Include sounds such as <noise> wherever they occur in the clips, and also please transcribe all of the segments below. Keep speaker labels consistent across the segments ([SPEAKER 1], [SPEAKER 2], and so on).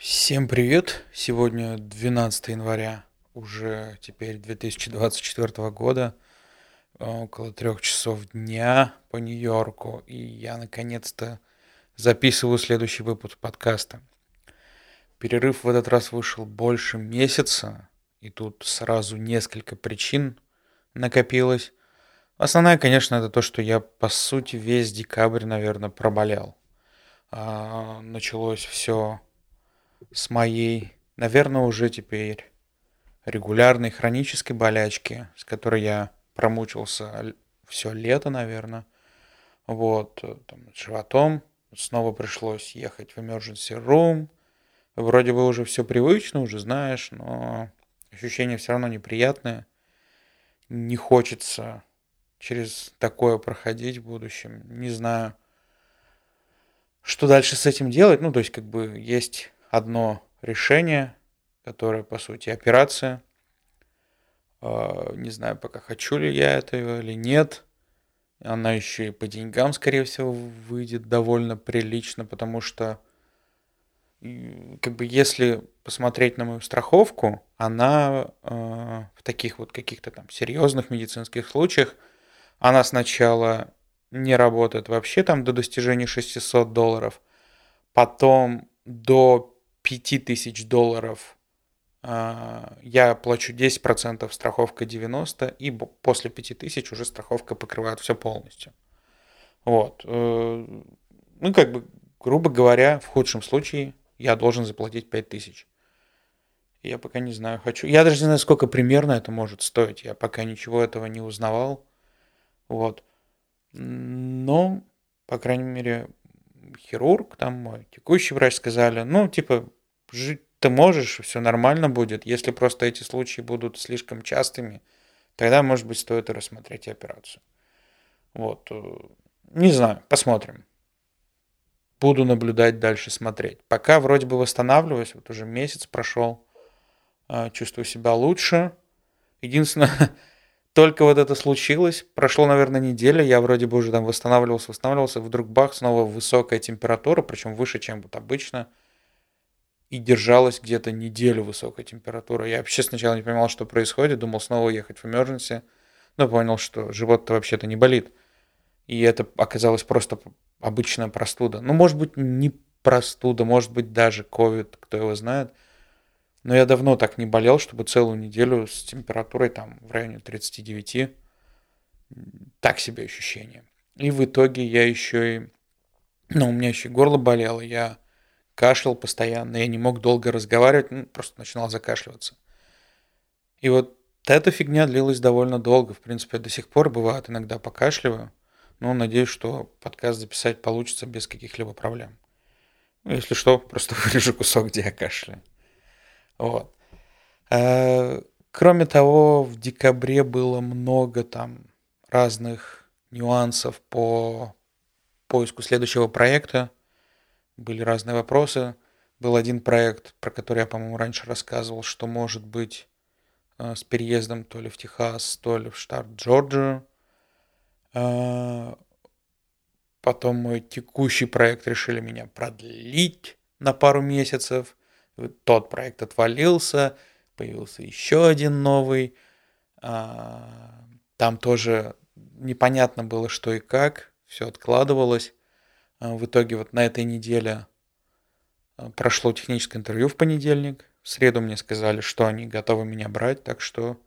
[SPEAKER 1] Всем привет! Сегодня 12 января, уже теперь 2024 года, около трех часов дня по Нью-Йорку, и я наконец-то записываю следующий выпуск подкаста. Перерыв в этот раз вышел больше месяца, и тут сразу несколько причин накопилось. Основная, конечно, это то, что я, по сути, весь декабрь, наверное, проболел. А, началось все с моей, наверное, уже теперь регулярной хронической болячки, с которой я промучился все лето, наверное. Вот, там, с животом. Снова пришлось ехать в emergency room. Вроде бы уже все привычно, уже знаешь, но ощущения все равно неприятные. Не хочется через такое проходить в будущем. Не знаю, что дальше с этим делать. Ну, то есть, как бы есть одно решение, которое, по сути, операция. А, не знаю пока, хочу ли я этого или нет. Она еще и по деньгам, скорее всего, выйдет довольно прилично, потому что как бы если посмотреть на мою страховку, она э, в таких вот каких-то там серьезных медицинских случаях, она сначала не работает вообще там до достижения 600 долларов, потом до 5000 долларов а, я плачу 10%, страховка 90%, и после 5000 уже страховка покрывает все полностью. Вот. Э, ну, как бы, грубо говоря, в худшем случае я должен заплатить 5000. Я пока не знаю, хочу. Я даже не знаю, сколько примерно это может стоить. Я пока ничего этого не узнавал. Вот. Но, по крайней мере, хирург, там мой текущий врач сказали, ну, типа, жить ты можешь, все нормально будет. Если просто эти случаи будут слишком частыми, тогда, может быть, стоит и рассмотреть операцию. Вот. Э, не знаю, посмотрим. Буду наблюдать дальше, смотреть. Пока вроде бы восстанавливаюсь, вот уже месяц прошел, э, чувствую себя лучше. Единственное, <laughs> только вот это случилось, прошло, наверное, неделя, я вроде бы уже там восстанавливался, восстанавливался, вдруг бах, снова высокая температура, причем выше, чем вот обычно – и держалась где-то неделю высокая температура. Я вообще сначала не понимал, что происходит, думал снова ехать в emergency, но понял, что живот-то вообще-то не болит. И это оказалось просто обычная простуда. Ну, может быть, не простуда, может быть, даже ковид, кто его знает. Но я давно так не болел, чтобы целую неделю с температурой там в районе 39. Так себе ощущение. И в итоге я еще и... Ну, у меня еще горло болело, я кашлял постоянно, я не мог долго разговаривать, ну, просто начинал закашливаться. И вот эта фигня длилась довольно долго. В принципе, до сих пор бывает иногда покашливаю. Но надеюсь, что подкаст записать получится без каких-либо проблем. Ну, если что, просто <laughs> вырежу кусок, где я кашляю. Вот. А, кроме того, в декабре было много там разных нюансов по поиску следующего проекта были разные вопросы. Был один проект, про который я, по-моему, раньше рассказывал, что может быть э, с переездом то ли в Техас, то ли в штат Джорджию. Э, потом мой текущий проект решили меня продлить на пару месяцев. Тот проект отвалился, появился еще один новый. Э, там тоже непонятно было, что и как, все откладывалось. А, в итоге вот на этой неделе а, прошло техническое интервью в понедельник. В среду мне сказали, что они готовы меня брать, так что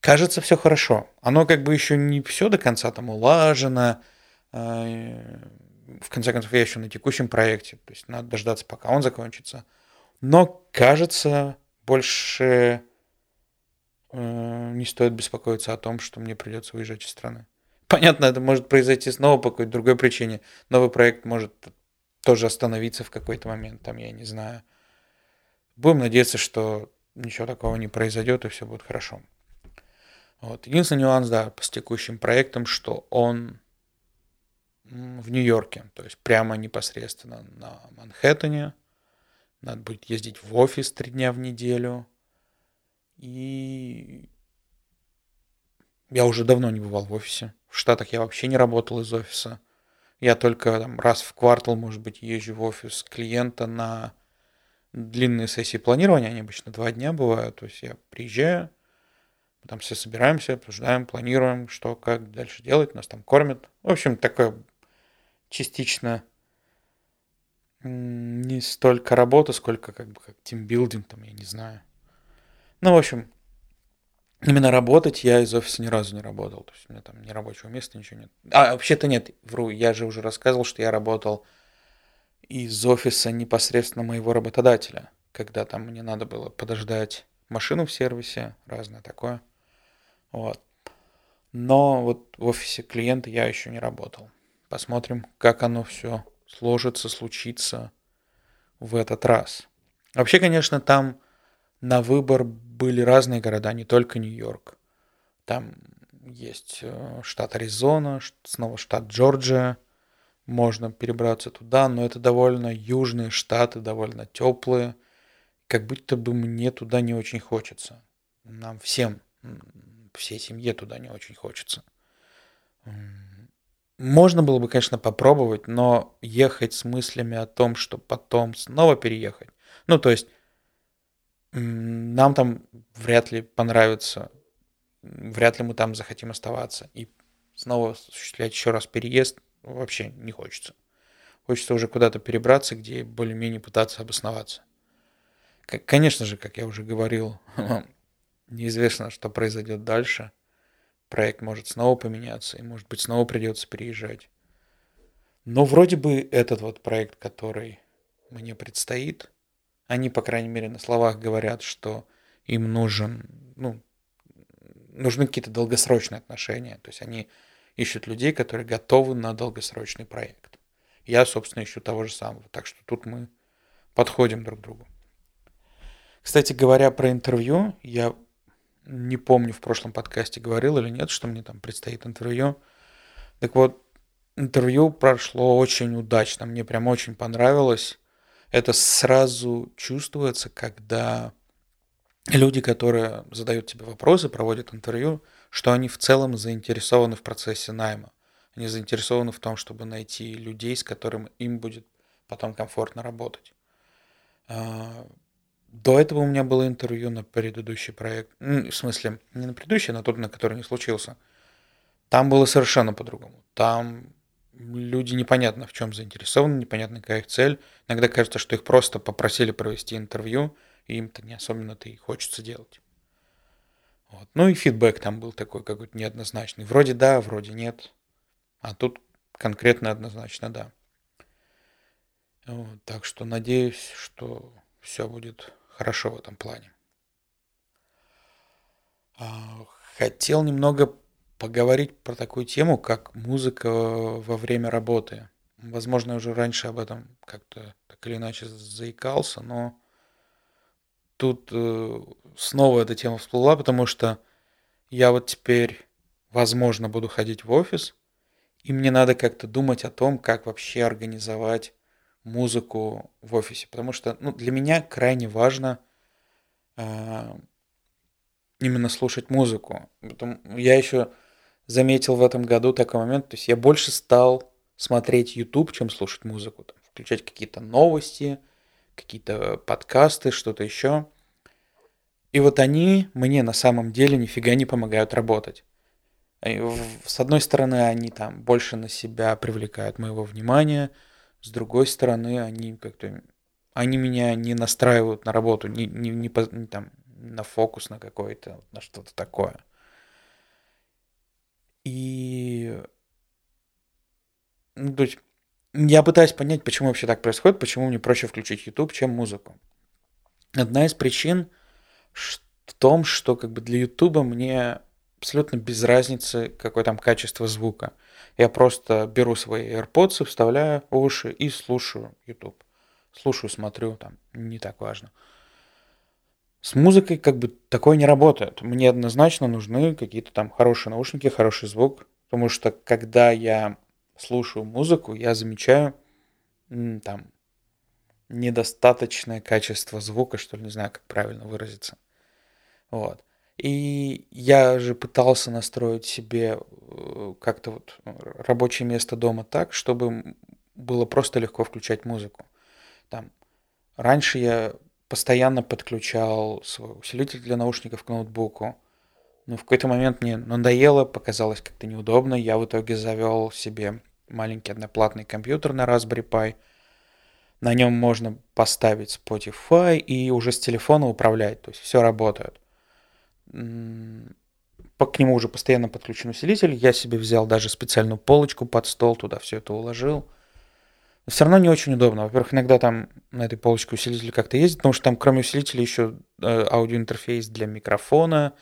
[SPEAKER 1] кажется все хорошо. Оно как бы еще не все до конца там улажено. А, в конце концов, я еще на текущем проекте, то есть надо дождаться, пока он закончится. Но кажется, больше не стоит беспокоиться о том, что мне придется выезжать из страны. Понятно, это может произойти снова по какой-то другой причине. Новый проект может тоже остановиться в какой-то момент, там, я не знаю. Будем надеяться, что ничего такого не произойдет и все будет хорошо. Вот. Единственный нюанс, да, с текущим проектом, что он в Нью-Йорке, то есть прямо непосредственно на Манхэттене. Надо будет ездить в офис три дня в неделю. И я уже давно не бывал в офисе. В Штатах я вообще не работал из офиса. Я только там, раз в квартал, может быть, езжу в офис клиента на длинные сессии планирования, они обычно два дня бывают. То есть я приезжаю, мы там все собираемся, обсуждаем, планируем, что, как дальше делать, нас там кормят. В общем, такое частично не столько работа, сколько как бы как тимбилдинг, там, я не знаю. Ну, в общем, именно работать я из офиса ни разу не работал. То есть у меня там ни рабочего места, ничего нет. А, вообще-то нет, вру, я же уже рассказывал, что я работал из офиса непосредственно моего работодателя, когда там мне надо было подождать машину в сервисе, разное такое. Вот. Но вот в офисе клиента я еще не работал. Посмотрим, как оно все сложится, случится в этот раз. Вообще, конечно, там на выбор были разные города, не только Нью-Йорк. Там есть э, штат Аризона, снова штат Джорджия. Можно перебраться туда, но это довольно южные штаты, довольно теплые. Как будто бы мне туда не очень хочется. Нам всем, всей семье туда не очень хочется. Можно было бы, конечно, попробовать, но ехать с мыслями о том, что потом снова переехать. Ну, то есть нам там вряд ли понравится, вряд ли мы там захотим оставаться. И снова осуществлять еще раз переезд вообще не хочется. Хочется уже куда-то перебраться, где более-менее пытаться обосноваться. Конечно же, как я уже говорил, <laughs> неизвестно, что произойдет дальше. Проект может снова поменяться, и, может быть, снова придется переезжать. Но вроде бы этот вот проект, который мне предстоит – они, по крайней мере, на словах говорят, что им нужен, ну, нужны какие-то долгосрочные отношения. То есть они ищут людей, которые готовы на долгосрочный проект. Я, собственно, ищу того же самого. Так что тут мы подходим друг к другу. Кстати говоря, про интервью, я не помню, в прошлом подкасте говорил или нет, что мне там предстоит интервью. Так вот, интервью прошло очень удачно, мне прям очень понравилось это сразу чувствуется, когда люди, которые задают тебе вопросы, проводят интервью, что они в целом заинтересованы в процессе найма. Они заинтересованы в том, чтобы найти людей, с которыми им будет потом комфортно работать. А, до этого у меня было интервью на предыдущий проект. В смысле, не на предыдущий, на тот, на который не случился. Там было совершенно по-другому. Там люди непонятно в чем заинтересованы, непонятно какая их цель. Иногда кажется, что их просто попросили провести интервью, и им-то не особенно-то и хочется делать. Вот. Ну и фидбэк там был такой какой-то неоднозначный. Вроде да, вроде нет. А тут конкретно однозначно да. Вот. Так что надеюсь, что все будет хорошо в этом плане. А, хотел немного поговорить про такую тему, как музыка во время работы. Возможно, я уже раньше об этом как-то так или иначе заикался, но тут э, снова эта тема всплыла, потому что я вот теперь, возможно, буду ходить в офис, и мне надо как-то думать о том, как вообще организовать музыку в офисе, потому что ну, для меня крайне важно э, именно слушать музыку. Потом я еще заметил в этом году такой момент, то есть я больше стал смотреть YouTube, чем слушать музыку, там, включать какие-то новости, какие-то подкасты, что-то еще. И вот они мне на самом деле нифига не помогают работать. С одной стороны, они там больше на себя привлекают моего внимания, с другой стороны, они как-то они меня не настраивают на работу, не, не, не, не там на фокус на какой-то, на что-то такое. И ну, то есть я пытаюсь понять, почему вообще так происходит, почему мне проще включить YouTube, чем музыку. Одна из причин в том, что как бы для YouTube мне абсолютно без разницы, какое там качество звука. Я просто беру свои AirPods, вставляю уши и слушаю YouTube. Слушаю, смотрю, там не так важно. С музыкой как бы такое не работает. Мне однозначно нужны какие-то там хорошие наушники, хороший звук. Потому что когда я слушаю музыку, я замечаю там недостаточное качество звука, что ли, не знаю, как правильно выразиться. Вот. И я же пытался настроить себе э, как-то вот рабочее место дома так, чтобы было просто легко включать музыку. Там раньше я постоянно подключал свой усилитель для наушников к ноутбуку. Но в какой-то момент мне надоело, показалось как-то неудобно. Я в итоге завел себе маленький одноплатный компьютер на Raspberry Pi. На нем можно поставить Spotify и уже с телефона управлять. То есть все работает. К нему уже постоянно подключен усилитель. Я себе взял даже специальную полочку под стол, туда все это уложил. Все равно не очень удобно. Во-первых, иногда там на этой полочке усилитель как-то ездит, потому что там кроме усилителя еще э, аудиоинтерфейс для микрофона,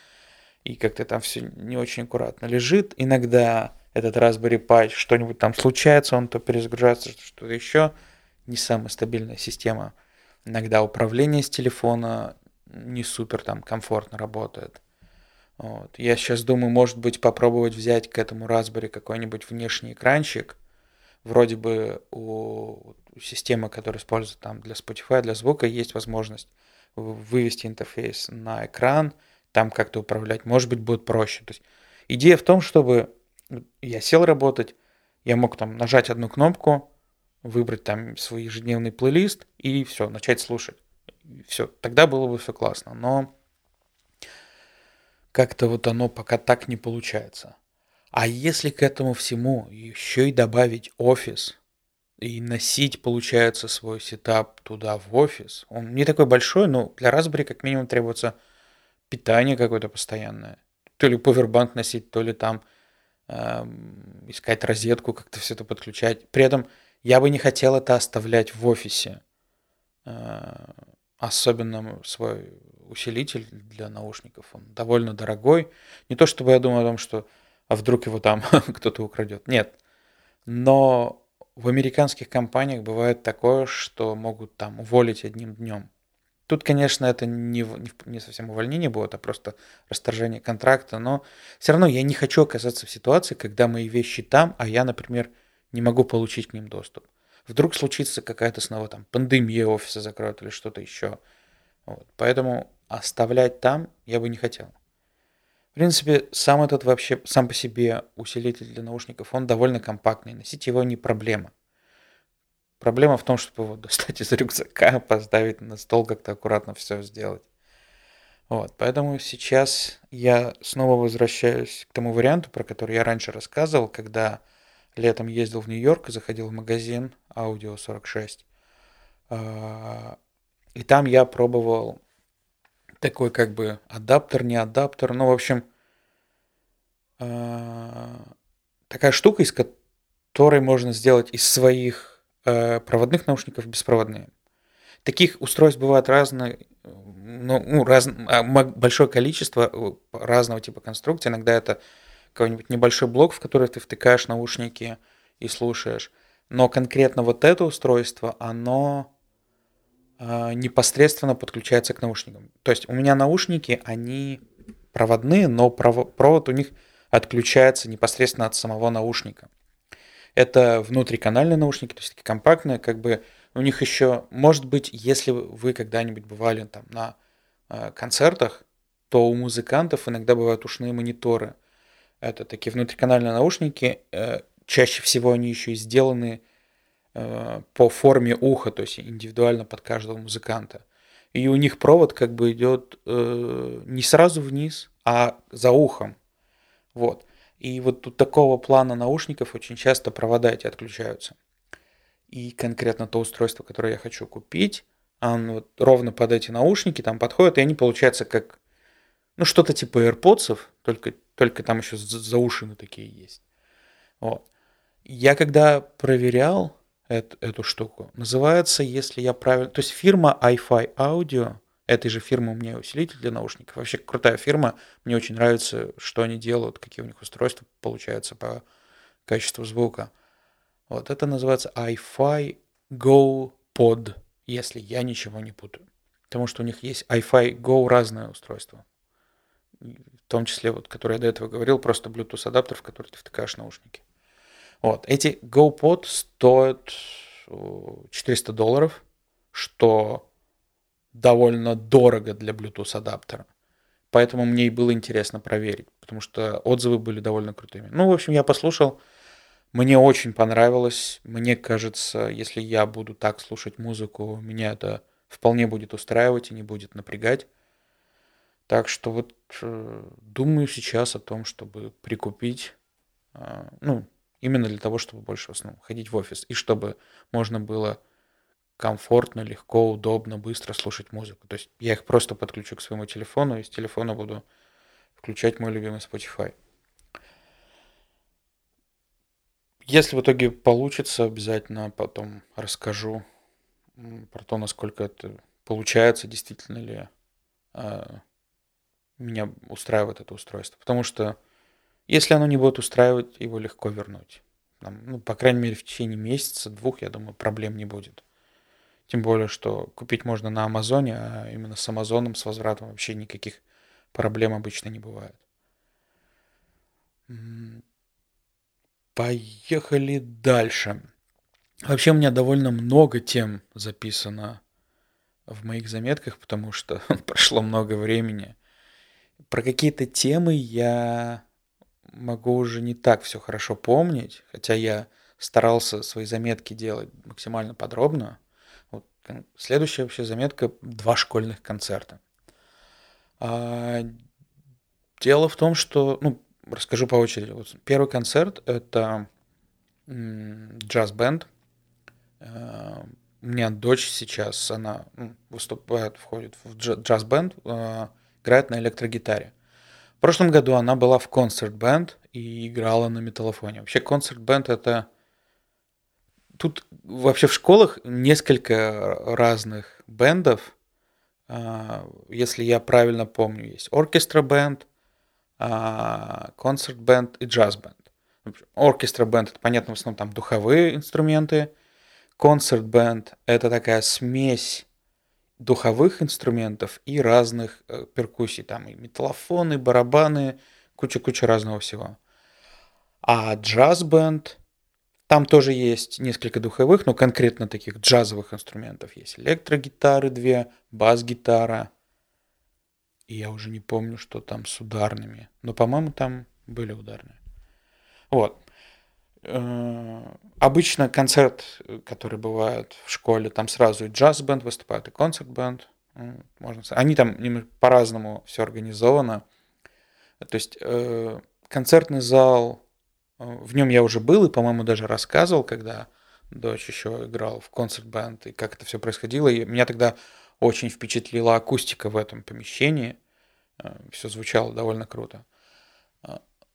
[SPEAKER 1] и как-то там все не очень аккуратно лежит. Иногда этот Raspberry Pi что-нибудь там случается, он то перезагружается, что-то еще. Не самая стабильная система. Иногда управление с телефона не супер там комфортно работает. Вот. Я сейчас думаю, может быть, попробовать взять к этому Raspberry какой-нибудь внешний экранчик. Вроде бы у, системы, которая используется там для Spotify, для звука, есть возможность вывести интерфейс на экран, там как-то управлять. Может быть, будет проще. То есть идея в том, чтобы я сел работать, я мог там нажать одну кнопку, выбрать там свой ежедневный плейлист и все, начать слушать. Все, тогда было бы все классно. Но как-то вот оно пока так не получается. А если к этому всему еще и добавить офис, и носить, получается, свой сетап туда в офис, он не такой большой, но для Raspberry как минимум требуется питание какое-то постоянное. То ли повербанк носить, то ли там э, искать розетку, как-то все это подключать. При этом я бы не хотел это оставлять в офисе. Э, особенно свой усилитель для наушников. Он довольно дорогой. Не то чтобы я думаю о том, что а вдруг его там <laughs> кто-то украдет. Нет. Но в американских компаниях бывает такое, что могут там уволить одним днем. Тут, конечно, это не, не совсем увольнение будет, а просто расторжение контракта, но все равно я не хочу оказаться в ситуации, когда мои вещи там, а я, например, не могу получить к ним доступ. Вдруг случится какая-то снова там пандемия офиса закроют или что-то еще. Вот. Поэтому оставлять там я бы не хотел. В принципе, сам этот вообще, сам по себе усилитель для наушников, он довольно компактный. Носить его не проблема. Проблема в том, чтобы его достать из рюкзака, <laughs> поставить на стол, как-то аккуратно все сделать. Вот, поэтому сейчас я снова возвращаюсь к тому варианту, про который я раньше рассказывал, когда летом ездил в Нью-Йорк и заходил в магазин Audio 46. А, и там я пробовал такой как бы адаптер, не адаптер, ну, в общем, а, такая штука, из которой можно сделать из своих Э, проводных наушников беспроводные. Таких устройств бывает разное, ну, ну раз, а, большое количество э, разного типа конструкций. Иногда это какой-нибудь небольшой блок, в который ты втыкаешь наушники и слушаешь. Но конкретно вот это устройство, оно непосредственно подключается к наушникам. То есть у меня наушники, они проводные, но провод у них отключается непосредственно от самого наушника. Это внутриканальные наушники, то есть такие компактные, как бы у них еще, может быть, если вы когда-нибудь бывали там на э, концертах, то у музыкантов иногда бывают ушные мониторы. Это такие внутриканальные наушники, э, чаще всего они еще и сделаны э, по форме уха, то есть индивидуально под каждого музыканта. И у них провод как бы идет э, не сразу вниз, а за ухом. Вот. И вот тут такого плана наушников очень часто провода эти отключаются. И конкретно то устройство, которое я хочу купить, оно вот ровно под эти наушники там подходит, и они получаются как, ну, что-то типа AirPods, только, только там еще заушины такие есть. Вот. Я когда проверял эту, эту штуку, называется, если я правильно... То есть фирма iFi Audio, этой же фирмы у меня усилитель для наушников. Вообще крутая фирма. Мне очень нравится, что они делают, какие у них устройства получаются по качеству звука. Вот это называется iFi Go Pod, если я ничего не путаю. Потому что у них есть iFi Go разное устройство. В том числе, вот, который я до этого говорил, просто Bluetooth адаптер, в который ты втыкаешь наушники. Вот. Эти GoPod стоят 400 долларов, что довольно дорого для Bluetooth адаптера. Поэтому мне и было интересно проверить, потому что отзывы были довольно крутыми. Ну, в общем, я послушал, мне очень понравилось. Мне кажется, если я буду так слушать музыку, меня это вполне будет устраивать и не будет напрягать. Так что вот э, думаю сейчас о том, чтобы прикупить, э, ну, именно для того, чтобы больше в основном ходить в офис, и чтобы можно было комфортно, легко, удобно, быстро слушать музыку. То есть я их просто подключу к своему телефону, и с телефона буду включать мой любимый Spotify. Если в итоге получится, обязательно потом расскажу про то, насколько это получается, действительно ли э, меня устраивает это устройство. Потому что если оно не будет устраивать, его легко вернуть. Там, ну, по крайней мере, в течение месяца, двух, я думаю, проблем не будет. Тем более, что купить можно на Амазоне, а именно с Амазоном, с возвратом вообще никаких проблем обычно не бывает. Поехали дальше. Вообще у меня довольно много тем записано в моих заметках, потому что <laughs> прошло много времени. Про какие-то темы я могу уже не так все хорошо помнить, хотя я старался свои заметки делать максимально подробно. Вот следующая вообще заметка – два школьных концерта. А, дело в том, что, ну, расскажу по очереди. Вот первый концерт – это джаз-бенд. А, у меня дочь сейчас, она ну, выступает, входит в джаз-бенд, а, играет на электрогитаре. В прошлом году она была в концерт-бенд и играла на металлофоне. Вообще концерт-бенд это... Тут вообще в школах несколько разных бендов. А, если я правильно помню, есть оркестра-бенд, а, концерт-бенд и джаз-бенд. Оркестра-бенд, это понятно, в основном там духовые инструменты. Концерт-бенд — это такая смесь духовых инструментов и разных э, перкуссий. Там и металлофоны, барабаны, куча-куча разного всего. А джаз-бенд, там тоже есть несколько духовых, но конкретно таких джазовых инструментов. Есть электрогитары две, бас-гитара. И я уже не помню, что там с ударными. Но, по-моему, там были ударные. Вот. Э, обычно концерт, который бывает в школе, там сразу и джаз-бенд выступает, и концерт-бенд. Можно Они там по-разному все организовано. То есть э, концертный зал, э, в нем я уже был и, по-моему, даже рассказывал, когда дочь еще играл в концерт-бенд, и как это все происходило. И меня тогда очень впечатлила акустика в этом помещении. Все звучало довольно круто.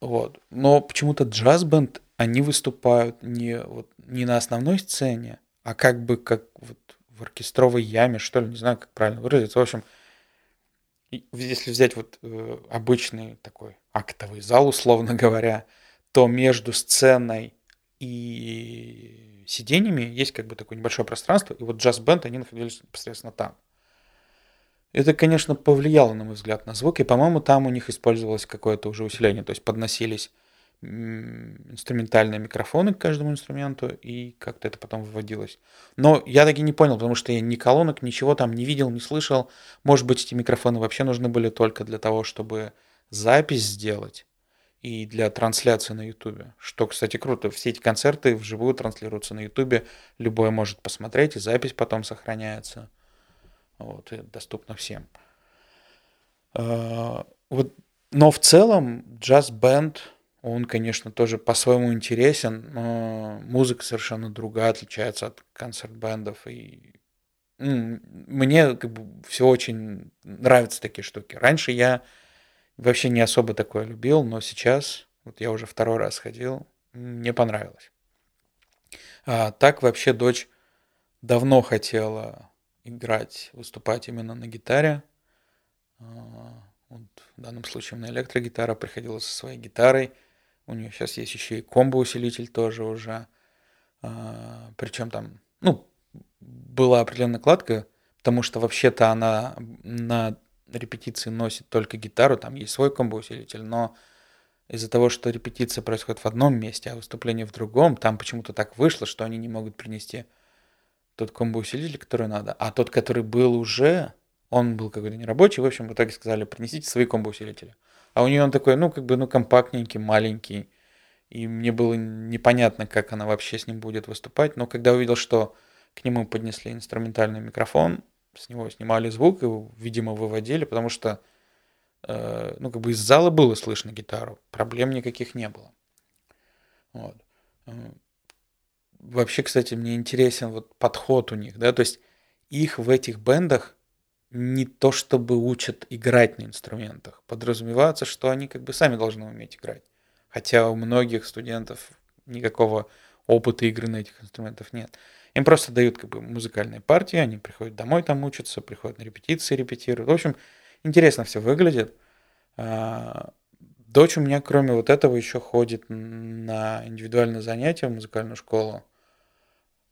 [SPEAKER 1] Вот. Но почему-то джаз-бенд, они выступают не, вот, не на основной сцене, а как бы как вот в оркестровой яме, что ли, не знаю, как правильно выразиться. В общем, если взять вот э, обычный такой актовый зал, условно говоря, то между сценой и сиденьями есть как бы такое небольшое пространство, и вот джаз-бенд, они находились непосредственно там. Это, конечно, повлияло, на мой взгляд, на звук, и, по-моему, там у них использовалось какое-то уже усиление, то есть подносились инструментальные микрофоны к каждому инструменту, и как-то это потом выводилось. Но я таки не понял, потому что я ни колонок, ничего там не видел, не слышал. Может быть, эти микрофоны вообще нужны были только для того, чтобы запись сделать и для трансляции на Ютубе. Что, кстати, круто. Все эти концерты вживую транслируются на Ютубе. Любой может посмотреть, и запись потом сохраняется. Вот, и доступно всем. А, вот, но в целом джаз-бенд, он, конечно, тоже по-своему интересен, но музыка совершенно другая, отличается от концерт-бендов. И мне как бы все очень нравятся такие штуки. Раньше я вообще не особо такое любил, но сейчас, вот я уже второй раз ходил, мне понравилось. А так вообще дочь давно хотела играть, выступать именно на гитаре. А, вот в данном случае на электрогитара приходила со своей гитарой. У нее сейчас есть еще и комбо-усилитель тоже уже. А, Причем там, ну, была определенная накладка, потому что вообще-то она на репетиции носит только гитару, там есть свой комбо-усилитель, но из-за того, что репетиция происходит в одном месте, а выступление в другом, там почему-то так вышло, что они не могут принести тот комбо-усилитель, который надо, а тот, который был уже, он был какой-то нерабочий, в общем, в итоге сказали, принесите свои комбо-усилители. А у нее он такой, ну, как бы, ну, компактненький, маленький, и мне было непонятно, как она вообще с ним будет выступать, но когда увидел, что к нему поднесли инструментальный микрофон, с него снимали звук и, видимо, выводили, потому что, э, ну, как бы из зала было слышно гитару, проблем никаких не было. Вот. Э, вообще, кстати, мне интересен вот подход у них, да, то есть их в этих бендах не то чтобы учат играть на инструментах, подразумевается, что они как бы сами должны уметь играть. Хотя у многих студентов никакого опыта игры на этих инструментах нет. Им просто дают как бы музыкальные партии, они приходят домой там учатся, приходят на репетиции, репетируют. В общем, интересно все выглядит. А, дочь у меня, кроме вот этого, еще ходит на индивидуальные занятия в музыкальную школу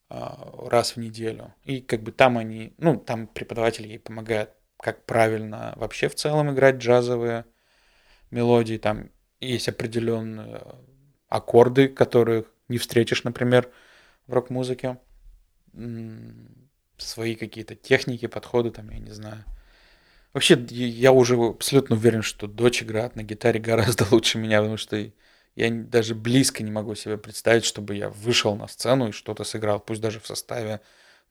[SPEAKER 1] раз в неделю. И как бы там они, ну, там преподаватель ей помогает, как правильно вообще в целом играть джазовые мелодии. Там есть определенные аккорды, которых не встретишь, например, в рок-музыке. Свои какие-то техники, подходы, там, я не знаю. Вообще, я уже абсолютно уверен, что дочь играет на гитаре гораздо <laughs> лучше меня, потому что я даже близко не могу себе представить, чтобы я вышел на сцену и что-то сыграл, пусть даже в составе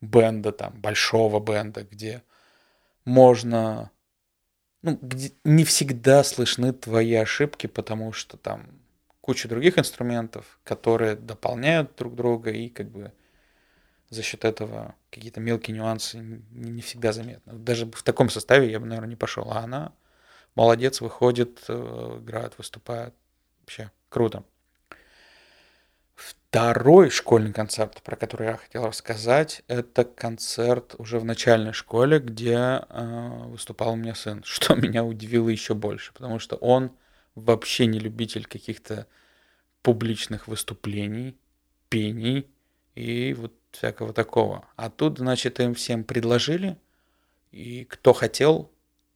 [SPEAKER 1] бенда, там, большого бенда, где можно... Ну, где не всегда слышны твои ошибки, потому что там куча других инструментов, которые дополняют друг друга и как бы за счет этого какие-то мелкие нюансы не, всегда заметны. Даже в таком составе я бы, наверное, не пошел. А она молодец, выходит, э, играет, выступает. Вообще Круто. Второй школьный концерт, про который я хотел рассказать, это концерт уже в начальной школе, где э, выступал у меня сын, <laughs> что меня удивило еще больше, потому что он вообще не любитель каких-то публичных выступлений, пений и вот всякого такого. А тут, значит, им всем предложили, и кто хотел,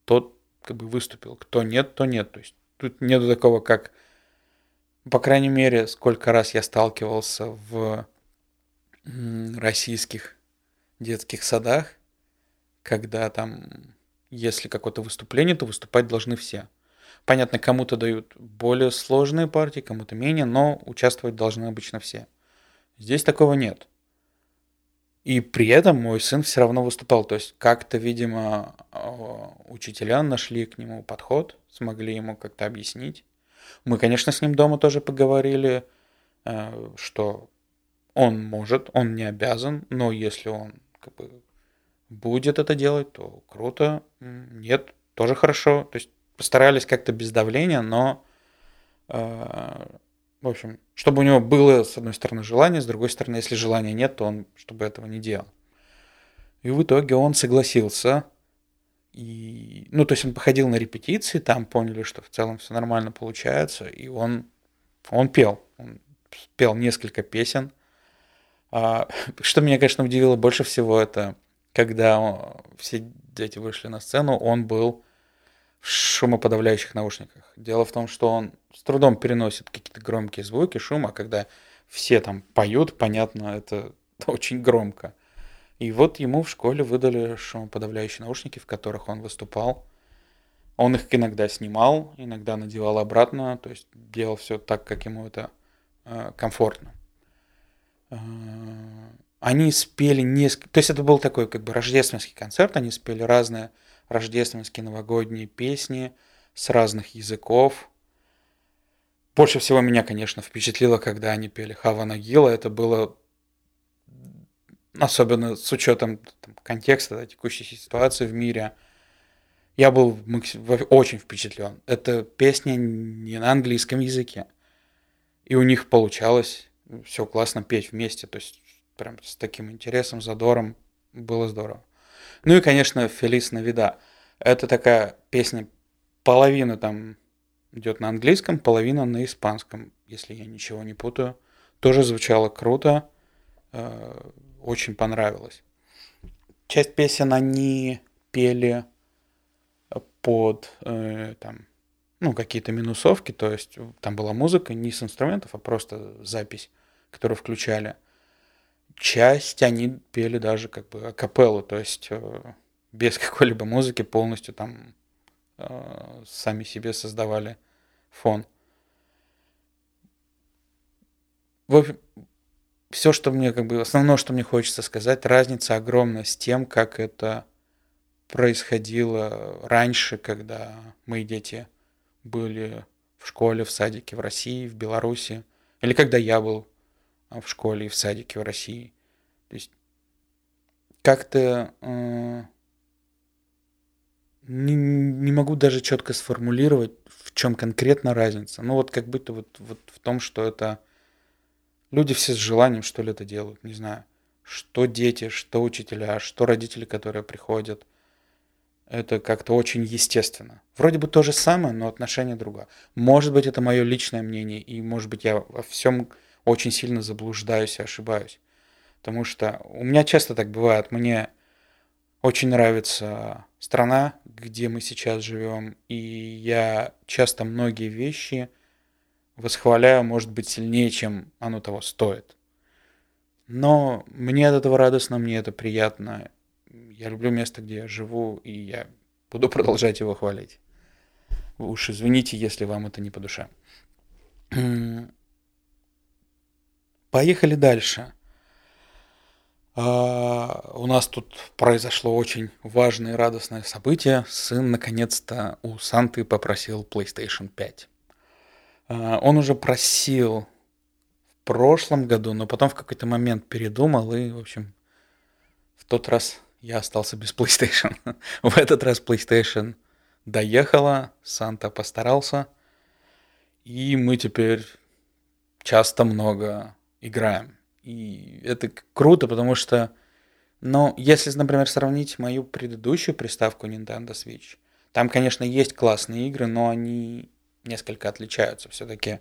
[SPEAKER 1] тот как бы выступил, кто нет, то нет. То есть тут нету такого, как по крайней мере, сколько раз я сталкивался в российских детских садах, когда там, если какое-то выступление, то выступать должны все. Понятно, кому-то дают более сложные партии, кому-то менее, но участвовать должны обычно все. Здесь такого нет. И при этом мой сын все равно выступал. То есть как-то, видимо, а, учителя нашли к нему подход, смогли ему как-то объяснить. Мы, конечно, с ним дома тоже поговорили, э, что он может, он не обязан, но если он как бы будет это делать, то круто. Нет, тоже хорошо. То есть постарались как-то без давления, но э, в общем, чтобы у него было, с одной стороны, желание, с другой стороны, если желания нет, то он, чтобы этого не делал. И в итоге он согласился и, ну, то есть он походил на репетиции, там поняли, что в целом все нормально получается, и он, он пел. Он пел несколько песен. А, что меня, конечно, удивило больше всего, это когда все дети вышли на сцену, он был в шумоподавляющих наушниках. Дело в том, что он с трудом переносит какие-то громкие звуки, шум, а когда все там поют, понятно, это <laughs> очень громко. И вот ему в школе выдали шумоподавляющие наушники, в которых он выступал. Он их иногда снимал, иногда надевал обратно, то есть делал все так, как ему это э, комфортно. Э, они спели несколько... То есть это был такой как бы рождественский концерт, они спели разные рождественские новогодние песни с разных языков. Больше всего меня, конечно, впечатлило, когда они пели Хава Нагила. Это было особенно с учетом там, контекста да, текущей ситуации в мире, я был очень впечатлен. Это песня не на английском языке. И у них получалось все классно петь вместе. То есть прям с таким интересом, задором. Было здорово. Ну и, конечно, Фелис Навида. Это такая песня, половина там идет на английском, половина на испанском, если я ничего не путаю. Тоже звучало круто. Э, очень понравилось. Часть песен они пели под э, там, ну, какие-то минусовки, то есть там была музыка не с инструментов, а просто запись, которую включали. Часть они пели даже как бы акапеллу, то есть э, без <laughs> какой-либо музыки полностью там э, сами себе создавали фон. В общем, все, что мне, как бы, основное, что мне хочется сказать, разница огромная с тем, как это происходило раньше, когда мои дети были в школе, в садике в России, в Беларуси, или когда я был в школе и в садике в России. То есть как-то э, не, не могу даже четко сформулировать, в чем конкретно разница. Ну вот как будто вот, вот в том, что это люди все с желанием что ли это делают, не знаю. Что дети, что учителя, что родители, которые приходят. Это как-то очень естественно. Вроде бы то же самое, но отношение другое. Может быть, это мое личное мнение, и может быть, я во всем очень сильно заблуждаюсь и ошибаюсь. Потому что у меня часто так бывает. Мне очень нравится страна, где мы сейчас живем, и я часто многие вещи восхваляю, может быть, сильнее, чем оно того стоит. Но мне от этого радостно, мне это приятно. Я люблю место, где я живу, и я буду <laughs> продолжать его хвалить. Вы уж извините, если вам это не по душе. <clears throat> Поехали дальше. А, у нас тут произошло очень важное и радостное событие. Сын наконец-то у Санты попросил PlayStation 5. А, он уже просил в прошлом году, но потом в какой-то момент передумал и, в общем, в тот раз я остался без PlayStation. <laughs> в этот раз PlayStation доехала, Санта постарался, и мы теперь часто много играем. И это круто, потому что, ну, если, например, сравнить мою предыдущую приставку Nintendo Switch, там, конечно, есть классные игры, но они несколько отличаются. Все-таки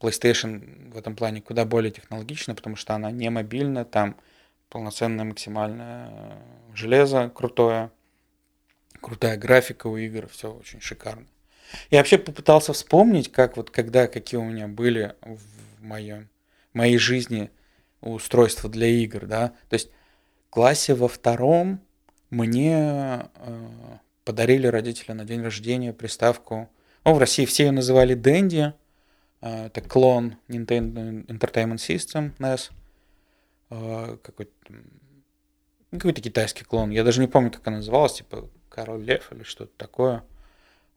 [SPEAKER 1] PlayStation в этом плане куда более технологична, потому что она не мобильна, там полноценное максимальное железо крутое, крутая графика у игр, все очень шикарно. Я вообще попытался вспомнить, как вот когда, какие у меня были в моем, моей жизни устройства для игр, да. То есть в классе во втором мне э, подарили родители на день рождения приставку. Ну, в России все ее называли Dendy. Э, это клон Nintendo Entertainment System NES. Э, какой-то какой-то китайский клон. Я даже не помню, как она называлась, типа Король Лев или что-то такое.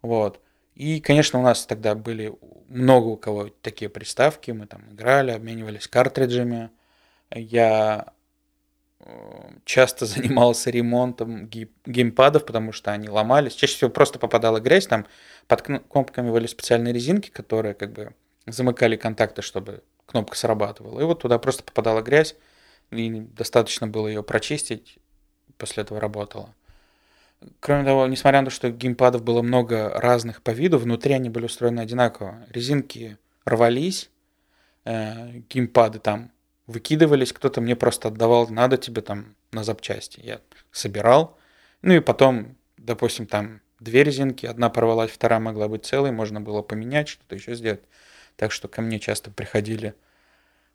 [SPEAKER 1] Вот. И, конечно, у нас тогда были много у кого такие приставки, мы там играли, обменивались картриджами. Я часто <laughs> занимался ремонтом геймпадов, потому что они ломались. Чаще всего просто попадала грязь, там под кнопками были специальные резинки, которые как бы замыкали контакты, чтобы кнопка срабатывала. И вот туда просто попадала грязь, и достаточно было ее прочистить, после этого работала. Кроме того, несмотря на то, что геймпадов было много разных по виду, внутри они были устроены одинаково. Резинки рвались, э, геймпады там выкидывались, кто-то мне просто отдавал, надо тебе там на запчасти. Я собирал. Ну и потом, допустим, там две резинки, одна порвалась, вторая могла быть целой, можно было поменять, что-то еще сделать. Так что ко мне часто приходили,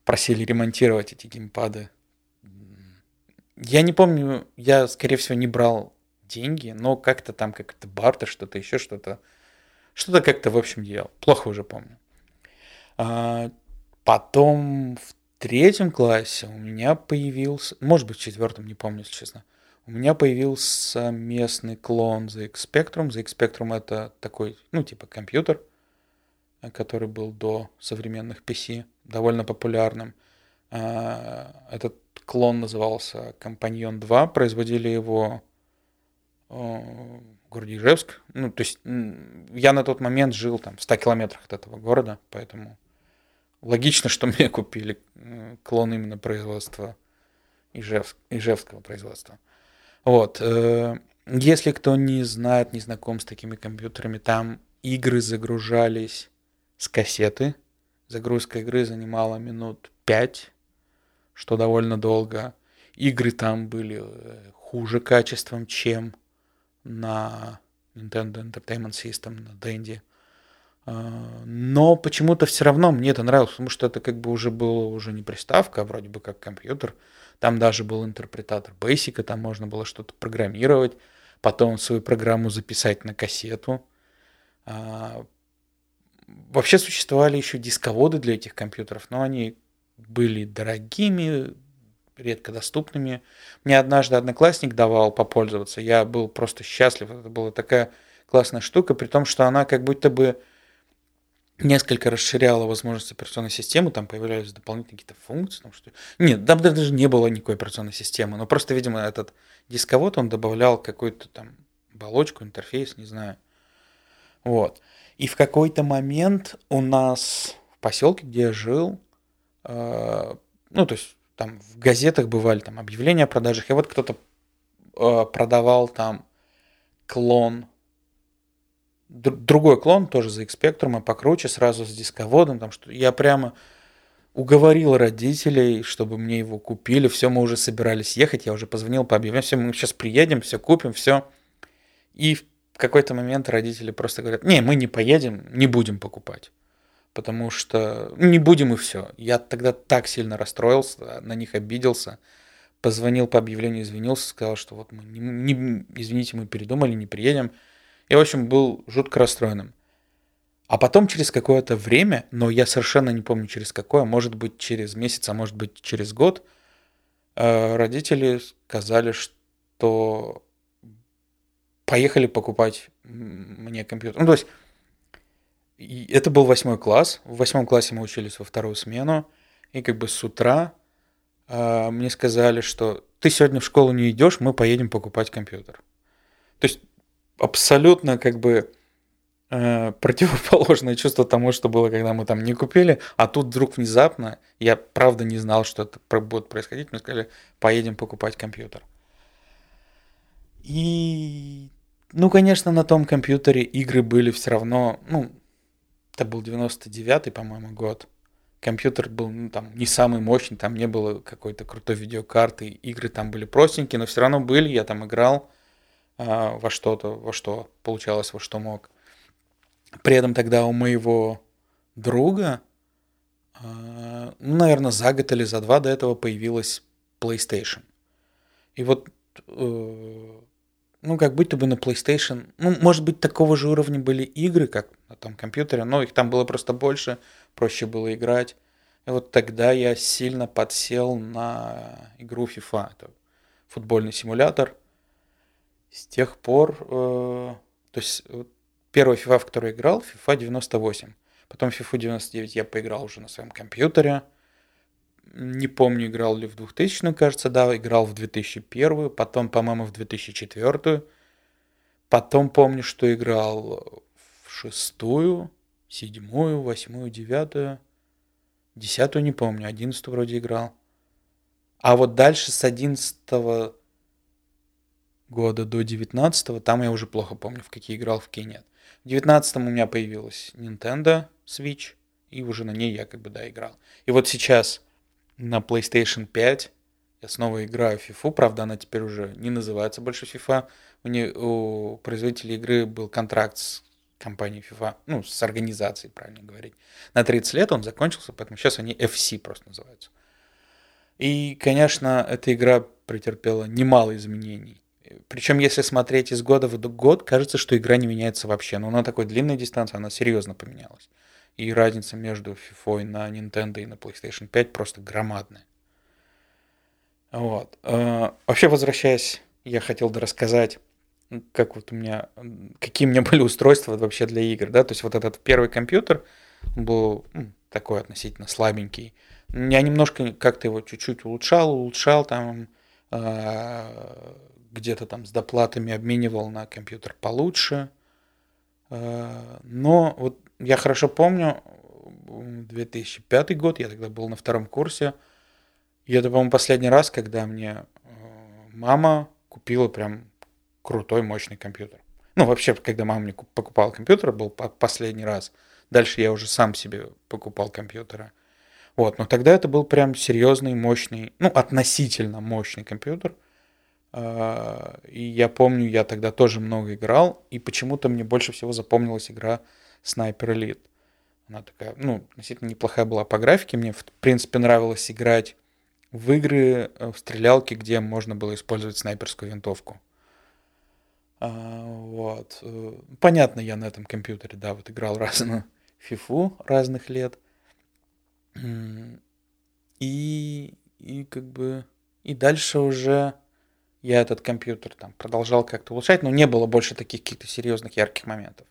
[SPEAKER 1] просили ремонтировать эти геймпады. Я не помню, я, скорее всего, не брал деньги, но как-то там как-то бартер, что-то еще, что-то. Что-то как-то, в общем, делал. Плохо уже помню. А, потом в третьем классе у меня появился, может быть, в четвертом, не помню, если честно, у меня появился местный клон ZX Spectrum. ZX Spectrum это такой, ну, типа компьютер, который был до современных PC, довольно популярным. А, этот клон назывался Компаньон 2, производили его в городе Ижевск. Ну, то есть я на тот момент жил там в 100 километрах от этого города, поэтому логично, что мне купили э, клон именно производства Ижевск, Ижевского производства. Вот. Э, если кто не знает, не знаком с такими компьютерами, там игры загружались с кассеты. Загрузка игры занимала минут 5, что довольно долго. Игры там были э, хуже качеством, чем на Nintendo Entertainment System, на Dendy. А, но почему-то все равно мне это нравилось, потому что это как бы уже было уже не приставка, а вроде бы как компьютер. Там даже был интерпретатор Basic, там можно было что-то программировать, потом свою программу записать на кассету. А, вообще существовали еще дисководы для этих компьютеров, но они были дорогими, редко доступными. Мне однажды одноклассник давал попользоваться, я был просто счастлив. Это была такая классная штука, при том, что она как будто бы несколько расширяла возможности операционной системы, там появлялись дополнительные какие-то функции. Там что... Нет, там даже не было никакой операционной системы, но просто, видимо, этот дисковод, он добавлял какую-то там оболочку, интерфейс, не знаю. Вот. И в какой-то момент у нас в поселке, где я жил, э, ну, то есть там в газетах бывали там объявления о продажах, и вот кто-то э, продавал там клон другой клон, тоже за X-Spectrum, покруче, сразу с дисководом, там что я прямо уговорил родителей, чтобы мне его купили, все, мы уже собирались ехать, я уже позвонил по объявлению, все, мы сейчас приедем, все купим, все. И в какой-то момент родители просто говорят, не, мы не поедем, не будем покупать, потому что не будем и все. Я тогда так сильно расстроился, на них обиделся, позвонил по объявлению, извинился, сказал, что вот мы, не, не, извините, мы передумали, не приедем, я, в общем, был жутко расстроенным. А потом через какое-то время, но я совершенно не помню через какое, может быть через месяц, а может быть через год, э, родители сказали, что поехали покупать мне компьютер. Ну, то есть это был восьмой класс. В восьмом классе мы учились во вторую смену. И как бы с утра э, мне сказали, что ты сегодня в школу не идешь, мы поедем покупать компьютер. То есть абсолютно как бы э, противоположное чувство тому, что было, когда мы там не купили, а тут вдруг внезапно, я правда не знал, что это будет происходить, мне сказали, поедем покупать компьютер. И, ну, конечно, на том компьютере игры были все равно, ну, это был 99-й, по-моему, год. Компьютер был ну, там не самый мощный, там не было какой-то крутой видеокарты, игры там были простенькие, но все равно были, я там играл. А, во что-то, во что получалось, во что мог. При этом тогда у моего друга, а, ну, наверное, за год или за два до этого появилась PlayStation. И вот, э, ну, как будто бы на PlayStation, ну, может быть, такого же уровня были игры, как на том компьютере, но их там было просто больше, проще было играть. И вот тогда я сильно подсел на игру FIFA. Это футбольный симулятор. С тех пор, э, то есть первая FIFA, в которой играл, FIFA 98. Потом FIFA 99 я поиграл уже на своем компьютере. Не помню, играл ли в 2000, кажется, да, играл в 2001, потом, по-моему, в 2004. Потом помню, что играл в шестую, седьмую, восьмую, девятую. Десятую не помню, одиннадцатую вроде играл. А вот дальше с одиннадцатого года до 19 там я уже плохо помню, в какие играл, в какие нет. В 19 у меня появилась Nintendo Switch, и уже на ней я как бы, да, играл. И вот сейчас на PlayStation 5 я снова играю в FIFA, правда, она теперь уже не называется больше FIFA. У, не, у производителя игры был контракт с компанией FIFA, ну, с организацией, правильно говорить. На 30 лет он закончился, поэтому сейчас они FC просто называются. И, конечно, эта игра претерпела немало изменений. Причем, если смотреть из года в год, кажется, что игра не меняется вообще. Но на такой длинной дистанции она серьезно поменялась. И разница между FIFA на Nintendo и на PlayStation 5 просто громадная. Вот. Э, вообще, возвращаясь, я хотел бы рассказать, как вот у меня, какие у меня <laughs> были устройства вообще для игр, да, то есть вот этот первый компьютер был ну, такой относительно слабенький. Я немножко как-то его чуть-чуть улучшал, улучшал там, э, где-то там с доплатами обменивал на компьютер получше. Э, но вот я хорошо помню, 2005 год, я тогда был на втором курсе. И это, по-моему, последний раз, когда мне э, мама купила прям крутой, мощный компьютер. Ну, вообще, когда мама мне покупала компьютер, был последний раз. Дальше я уже сам себе покупал компьютеры. Вот, но тогда это был прям серьезный, мощный, ну, относительно мощный компьютер – и я помню, я тогда тоже много играл, и почему-то мне больше всего запомнилась игра Sniper Elite. Она такая, ну, относительно неплохая была по графике. Мне, в принципе, нравилось играть в игры, э, в стрелялки, где можно было использовать снайперскую винтовку. А, вот. Э, понятно, я на этом компьютере, да, вот играл <laughs> раз на фифу разных лет. И, и как бы И дальше уже я этот компьютер там продолжал как-то улучшать, но не было больше таких каких-то серьезных ярких моментов.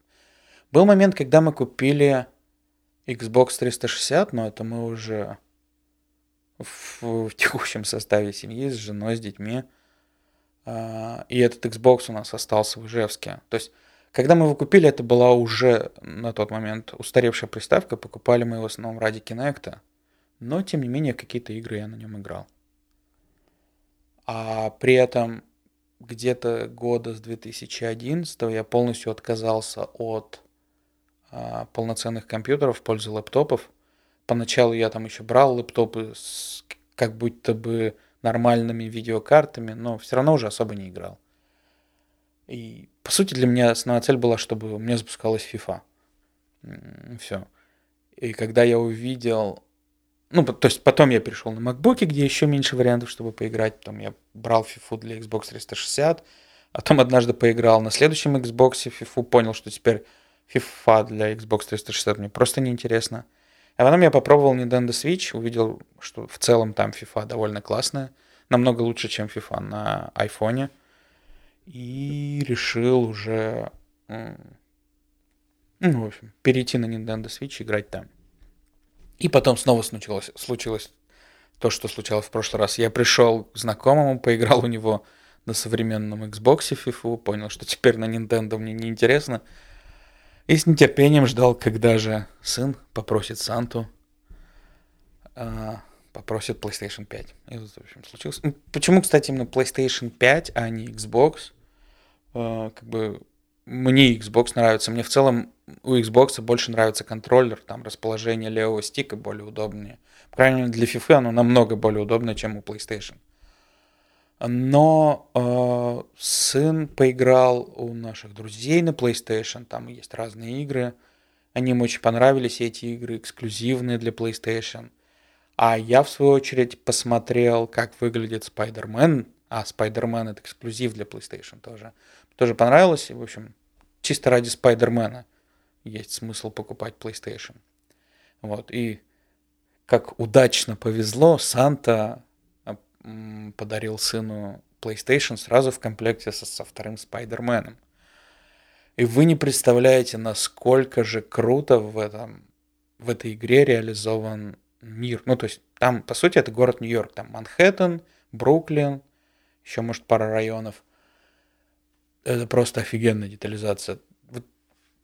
[SPEAKER 1] Был момент, когда мы купили Xbox 360, но это мы уже в, в текущем составе семьи с женой, с детьми. А, и этот Xbox у нас остался в Ижевске. То есть, когда мы его купили, это была уже на тот момент устаревшая приставка. Покупали мы его в основном ради Kinect. Но, тем не менее, какие-то игры я на нем играл. А при этом где-то года с 2011 я полностью отказался от а, полноценных компьютеров в пользу лэптопов. Поначалу я там еще брал лэптопы с как будто бы нормальными видеокартами, но все равно уже особо не играл. И по сути для меня основная цель была, чтобы у меня запускалась FIFA. Все. И когда я увидел... Ну, то есть потом я перешел на MacBook, где еще меньше вариантов, чтобы поиграть. Потом я брал FIFA для Xbox 360. А потом однажды поиграл на следующем Xbox FIFA, понял, что теперь FIFA для Xbox 360 мне просто неинтересно. А потом я попробовал Nintendo Switch, увидел, что в целом там FIFA довольно классная, намного лучше, чем FIFA на айфоне. И решил уже, ну, в общем, перейти на Nintendo Switch и играть там. И потом снова случилось, случилось то, что случалось в прошлый раз. Я пришел к знакомому, поиграл у него на современном Xbox FIFA, понял, что теперь на Nintendo мне неинтересно, интересно и с нетерпением ждал, когда же сын попросит Санту, э, попросит PlayStation 5. И вот, в общем, случилось. Почему, кстати, именно PlayStation 5, а не Xbox? Э, как бы мне Xbox нравится. Мне в целом у Xbox больше нравится контроллер, там расположение левого стика более удобнее. По крайней мере, для FIFA оно намного более удобно, чем у PlayStation. Но э, сын поиграл у наших друзей на PlayStation, там есть разные игры. Они ему очень понравились, эти игры эксклюзивные для PlayStation. А я, в свою очередь, посмотрел, как выглядит Spider-Man. А, Spider-Man это эксклюзив для PlayStation тоже. Тоже понравилось. В общем, чисто ради Spider-Man есть смысл покупать PlayStation. Вот. И как удачно повезло, Санта подарил сыну PlayStation сразу в комплекте со, со вторым Спайдерменом. И вы не представляете, насколько же круто в, этом, в этой игре реализован мир. Ну, то есть там, по сути, это город Нью-Йорк. Там Манхэттен, Бруклин, еще, может, пара районов. Это просто офигенная детализация. Вот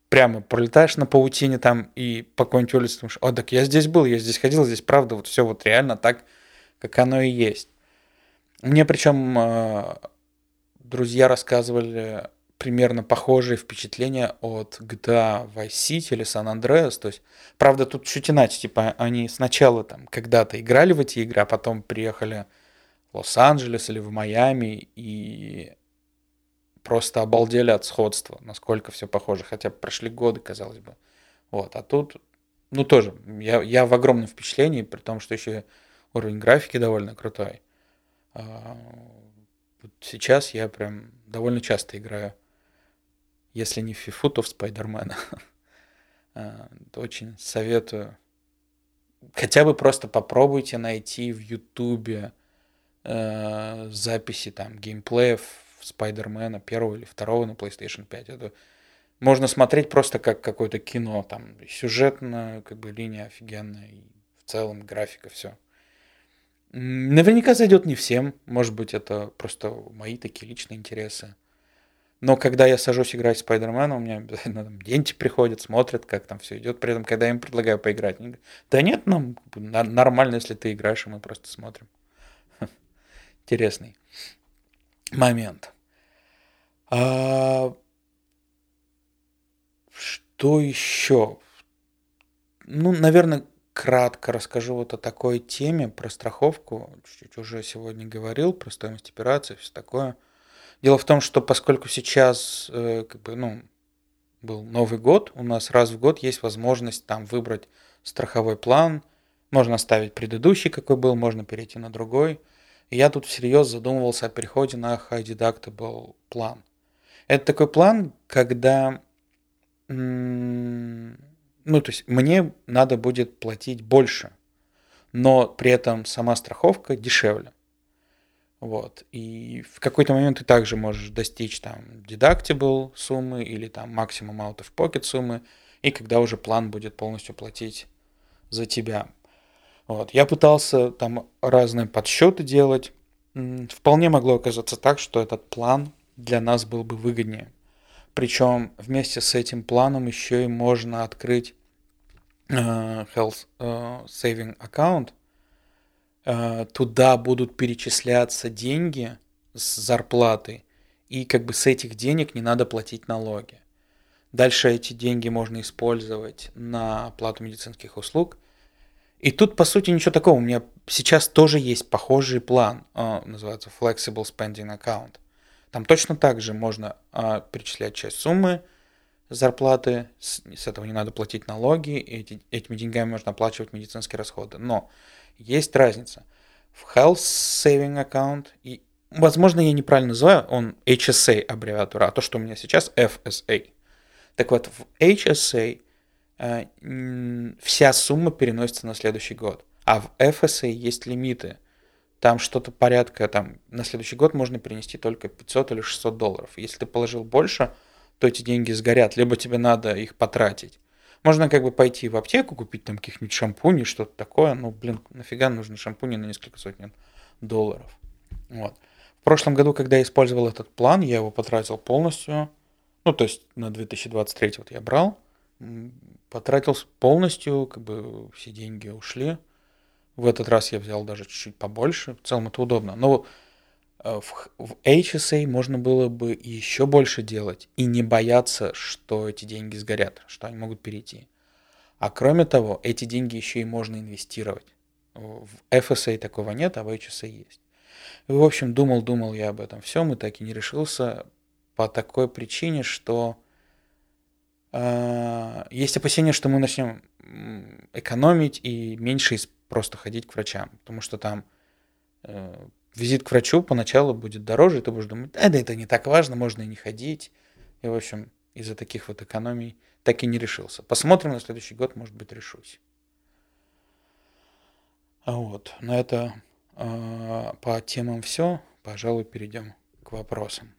[SPEAKER 1] прямо пролетаешь на паутине там и по какой-нибудь улице думаешь, о, так я здесь был, я здесь ходил, здесь правда вот все вот реально так, как оно и есть. Мне причем э, друзья рассказывали примерно похожие впечатления от GTA Vice City или San Andreas. То есть, правда, тут чуть иначе. Типа, они сначала там когда-то играли в эти игры, а потом приехали в Лос-Анджелес или в Майами и просто обалдели от сходства, насколько все похоже. Хотя прошли годы, казалось бы. Вот, а тут, ну тоже, я, я в огромном впечатлении, при том, что еще уровень графики довольно крутой. А, сейчас я прям довольно часто играю, если не в фифу, то в Спайдермена. <laughs> Очень советую. Хотя бы просто попробуйте найти в Ютубе э, записи там геймплеев Спайдермена первого или второго на PlayStation 5. Это можно смотреть просто как какое-то кино, там сюжетная как бы линия офигенная и в целом графика все. Наверняка зайдет не всем. Может быть, это просто мои такие личные интересы. Но когда я сажусь играть в Спайдермена, у меня обязательно там дети приходят, смотрят, как там все идет. При этом, когда я им предлагаю поиграть, они говорят, да нет, нам нормально, если ты играешь, и мы просто смотрим. <laughs> Интересный момент. А... Что еще? Ну, наверное, кратко расскажу вот о такой теме про страховку. Чуть-чуть уже сегодня говорил про стоимость операции, все такое. Дело в том, что поскольку сейчас э, как бы, ну, был Новый год, у нас раз в год есть возможность там выбрать страховой план. Можно оставить предыдущий, какой был, можно перейти на другой. И я тут всерьез задумывался о переходе на High Deductible план. Это такой план, когда ну, то есть мне надо будет платить больше, но при этом сама страховка дешевле. Вот. И в какой-то момент ты также можешь достичь там deductible суммы или там максимум out of pocket суммы, и когда уже план будет полностью платить за тебя. Вот. Я пытался там разные подсчеты делать. Вполне могло оказаться так, что этот план для нас был бы выгоднее. Причем вместе с этим планом еще и можно открыть uh, Health uh, Saving Account. Uh, туда будут перечисляться деньги с зарплаты, и как бы с этих денег не надо платить налоги. Дальше эти деньги можно использовать на оплату медицинских услуг. И тут, по сути, ничего такого. У меня сейчас тоже есть похожий план, называется Flexible Spending Account. Там точно так же можно а, перечислять часть суммы зарплаты, с, с этого не надо платить налоги, эти, этими деньгами можно оплачивать медицинские расходы. Но есть разница. В Health Saving Account, и, возможно, я неправильно называю, он HSA аббревиатура, а то, что у меня сейчас FSA. Так вот, в HSA э, вся сумма переносится на следующий год. А в FSA есть лимиты там что-то порядка, там, на следующий год можно перенести только 500 или 600 долларов. Если ты положил больше, то эти деньги сгорят, либо тебе надо их потратить. Можно как бы пойти в аптеку, купить там каких-нибудь шампуней, что-то такое. Ну, блин, нафига нужны шампуни на несколько сотен долларов. Вот. В прошлом году, когда я использовал этот план, я его потратил полностью. Ну, то есть на 2023 вот я брал, потратил полностью, как бы все деньги ушли. В этот раз я взял даже чуть-чуть побольше. В целом это удобно. Но э, в, в HSA можно было бы еще больше делать и не бояться, что эти деньги сгорят, что они могут перейти. А кроме того, эти деньги еще и можно инвестировать. В FSA такого нет, а в HSA есть. И, в общем, думал-думал я об этом всем и так и не решился по такой причине, что э, есть опасения, что мы начнем экономить и меньше использовать просто ходить к врачам, потому что там э, визит к врачу поначалу будет дороже, и ты будешь думать, да, да это не так важно, можно и не ходить. И, в общем, из-за таких вот экономий так и не решился. Посмотрим на следующий год, может быть, решусь. А вот, на это э, по темам все. Пожалуй, перейдем к вопросам.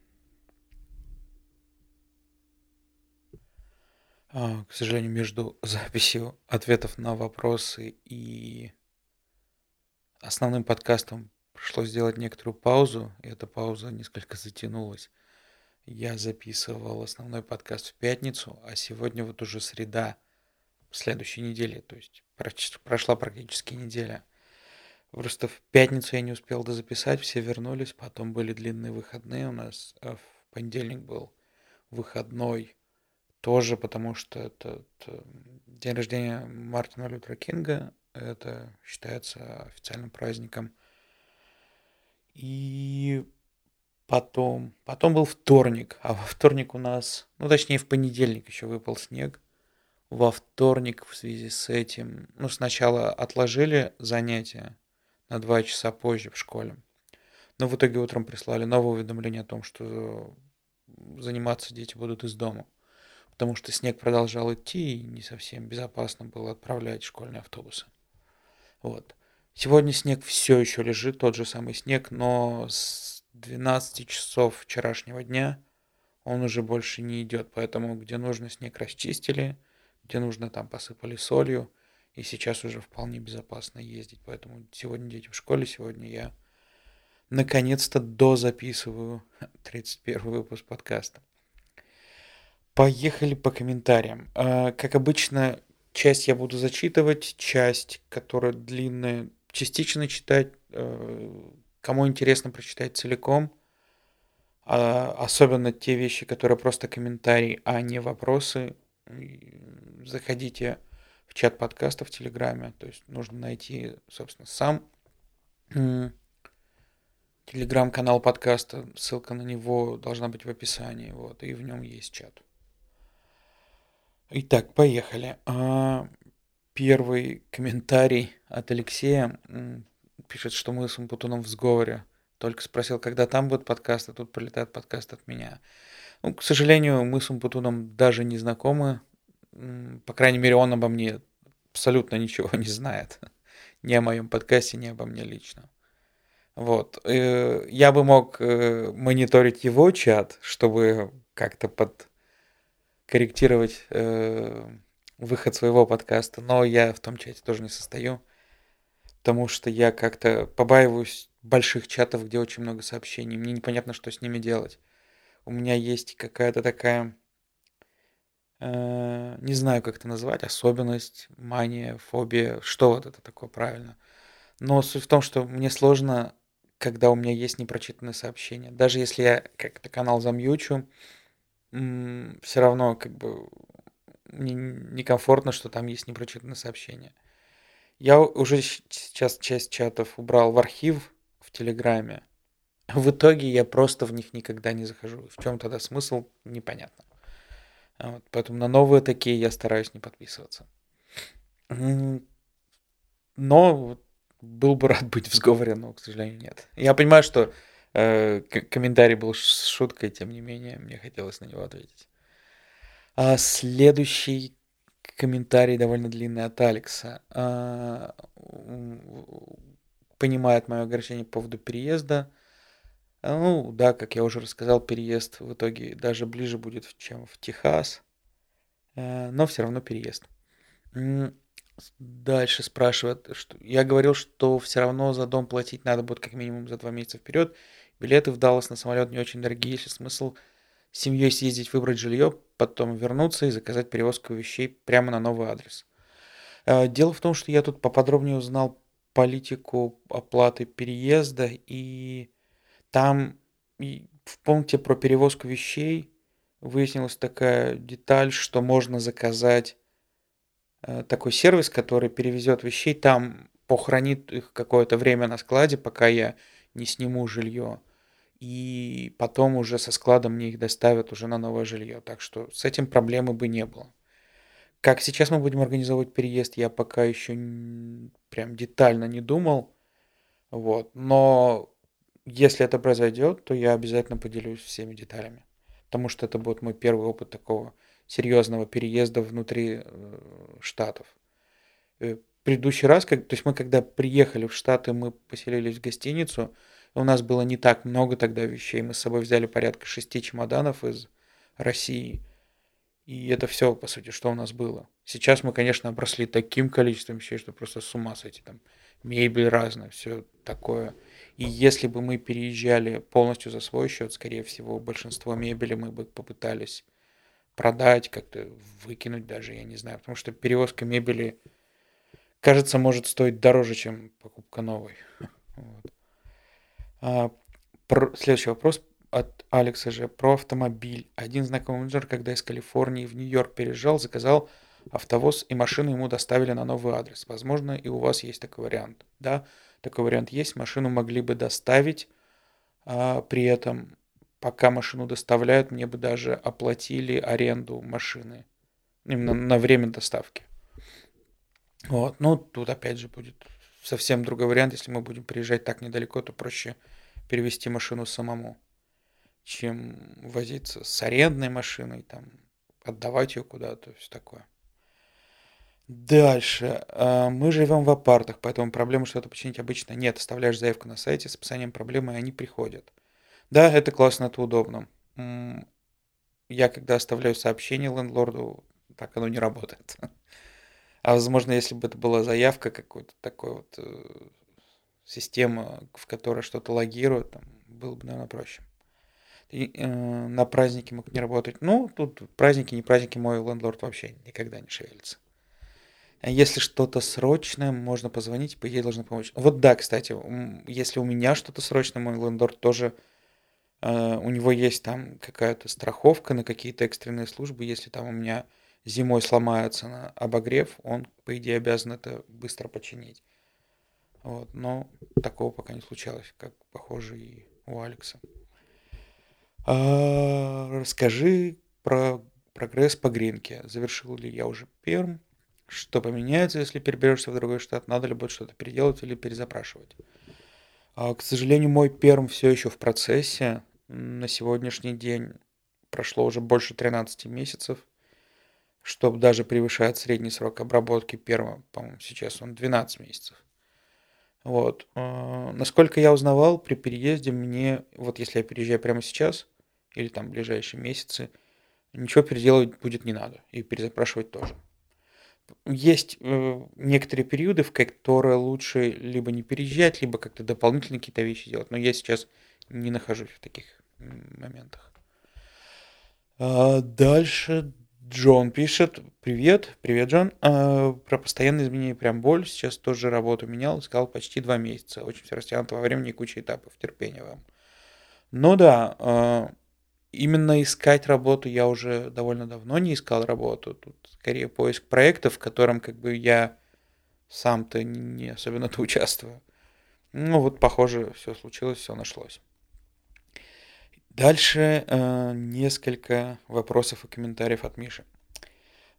[SPEAKER 1] К сожалению, между <laughs> записью ответов на вопросы и основным подкастом пришлось сделать некоторую паузу, и эта пауза несколько затянулась. Я записывал основной подкаст в пятницу, а сегодня вот уже среда следующей недели, то есть прошла практически неделя. Просто в пятницу я не успел дозаписать, все вернулись, потом были длинные выходные у нас, а в понедельник был выходной тоже потому, что это, это день рождения Мартина Лютера Кинга, это считается официальным праздником. И потом, потом был вторник, а во вторник у нас, ну точнее в понедельник еще выпал снег. Во вторник в связи с этим, ну сначала отложили занятия на два часа позже в школе. Но в итоге утром прислали новое уведомление о том, что заниматься дети будут из дома потому что снег продолжал идти, и не совсем безопасно было отправлять школьные автобусы. Вот. Сегодня снег все еще лежит, тот же самый снег, но с 12 часов вчерашнего дня он уже больше не идет, поэтому где нужно снег расчистили, где нужно там посыпали солью, и сейчас уже вполне безопасно ездить. Поэтому сегодня дети в школе, сегодня я наконец-то дозаписываю <laughs> 31 выпуск подкаста. Поехали по комментариям. А, как обычно, часть я буду зачитывать, часть, которая длинная, частично читать. Э, кому интересно, прочитать целиком. А, особенно те вещи, которые просто комментарии, а не вопросы. Заходите в чат подкаста в Телеграме. То есть нужно найти, собственно, сам телеграм-канал подкаста. Ссылка на него должна быть в описании. Вот, и в нем есть чат. Итак, поехали. А, первый комментарий от Алексея пишет, что мы с Умпутуном в сговоре. Только спросил, когда там будет подкаст, а тут прилетает подкаст от меня. Ну, к сожалению, мы с Умпутуном даже не знакомы. По крайней мере, он обо мне абсолютно ничего не знает. Ни о моем подкасте, ни обо мне лично. Вот. Э, я бы мог э, мониторить его чат, чтобы как-то подкорректировать э, выход своего подкаста, но я в том чате тоже не состою, потому что я как-то побаиваюсь больших чатов, где очень много сообщений. Мне непонятно, что с ними делать. У меня есть какая-то такая, э, не знаю, как это назвать, особенность, мания, фобия, что вот это такое правильно. Но суть в том, что мне сложно, когда у меня есть непрочитанные сообщения. Даже если я как-то канал замьючу, все равно как бы мне некомфортно, что там есть непрочитанные сообщения. Я уже сейчас часть чатов убрал в архив в Телеграме. В итоге я просто в них никогда не захожу. В чем тогда смысл, непонятно. Вот, поэтому на новые такие я стараюсь не подписываться. Но был бы рад быть в сговоре, но, к сожалению, нет. Я понимаю, что комментарий был шуткой, тем не менее, мне хотелось на него ответить. А следующий комментарий довольно длинный от Алекса. А, понимает мое огорчение по поводу переезда. А, ну, да, как я уже рассказал, переезд в итоге даже ближе будет, чем в Техас. А, но все равно переезд. Дальше спрашивает, что я говорил, что все равно за дом платить надо будет как минимум за два месяца вперед. Билеты в Даллас на самолет не очень дорогие, если смысл с семьей съездить, выбрать жилье, потом вернуться и заказать перевозку вещей прямо на новый адрес. Э, дело в том, что я тут поподробнее узнал политику оплаты переезда, и там в пункте про перевозку вещей выяснилась такая деталь, что можно заказать такой сервис, который перевезет вещей, там похоронит их какое-то время на складе, пока я не сниму жилье и потом уже со складом мне их доставят уже на новое жилье. Так что с этим проблемы бы не было. Как сейчас мы будем организовывать переезд, я пока еще прям детально не думал. Вот. Но если это произойдет, то я обязательно поделюсь всеми деталями. Потому что это будет мой первый опыт такого серьезного переезда внутри э, штатов. Э, предыдущий раз, как, то есть мы когда приехали в Штаты, мы поселились в гостиницу, у нас было не так много тогда вещей. Мы с собой взяли порядка шести чемоданов из России. И это все, по сути, что у нас было. Сейчас мы, конечно, обросли таким количеством вещей, что просто с ума сойти. Там мебель разная, все такое. И если бы мы переезжали полностью за свой счет, скорее всего, большинство мебели мы бы попытались продать, как-то выкинуть даже, я не знаю. Потому что перевозка мебели, кажется, может стоить дороже, чем покупка новой. Вот. А, про, следующий вопрос от Алекса же про автомобиль. Один знакомый менеджер, когда из Калифорнии в Нью-Йорк переезжал, заказал автовоз и машину ему доставили на новый адрес. Возможно, и у вас есть такой вариант. Да, такой вариант есть. Машину могли бы доставить. А, при этом, пока машину доставляют, мне бы даже оплатили аренду машины. Именно на время доставки. Вот. Ну, тут опять же будет совсем другой вариант. Если мы будем приезжать так недалеко, то проще перевести машину самому, чем возиться с арендной машиной, там, отдавать ее куда-то, все такое. Дальше. А, мы живем в апартах, поэтому проблемы что-то починить обычно нет. Оставляешь заявку на сайте с описанием проблемы, и они приходят. Да, это классно, это удобно. Я когда оставляю сообщение лендлорду, так оно не работает. А возможно, если бы это была заявка какой-то такой вот э, система, в которой что-то логирует, там, было бы, наверное, проще. И, э, на праздники мог не работать. Ну, тут праздники, не праздники, мой лендлорд вообще никогда не шевелится. А если что-то срочное, можно позвонить, по идее должны помочь. Вот да, кстати, если у меня что-то срочное, мой лендлорд тоже, у него есть там какая-то страховка на какие-то экстренные службы, если там у меня зимой сломается на обогрев, он, по идее, обязан это быстро починить. Вот, но такого пока не случалось, как, похоже, и у Алекса. А, расскажи про прогресс по гринке. Завершил ли я уже перм? Что поменяется, если переберешься в другой штат? Надо ли будет что-то переделать или перезапрашивать? А, к сожалению, мой перм все еще в процессе. На сегодняшний день прошло уже больше 13 месяцев что даже превышает средний срок обработки первого, по-моему, сейчас он 12 месяцев. Вот. А, насколько я узнавал, при переезде мне, вот если я переезжаю прямо сейчас, или там ближайшие месяцы, ничего переделывать будет не надо. И перезапрашивать тоже. Есть э, некоторые периоды, в которые лучше либо не переезжать, либо как-то дополнительные какие-то вещи делать. Но я сейчас не нахожусь в таких моментах. А дальше Джон пишет. Привет, привет, Джон. А, про постоянные изменения прям боль. Сейчас тоже работу менял, искал почти два месяца. Очень все растянуто во времени и куча этапов. Терпения вам. Ну да, а, именно искать работу я уже довольно давно не искал работу. Тут скорее поиск проектов, в котором как бы я сам-то не особенно-то участвую. Ну вот, похоже, все случилось, все нашлось. Дальше э, несколько вопросов и комментариев от Миши.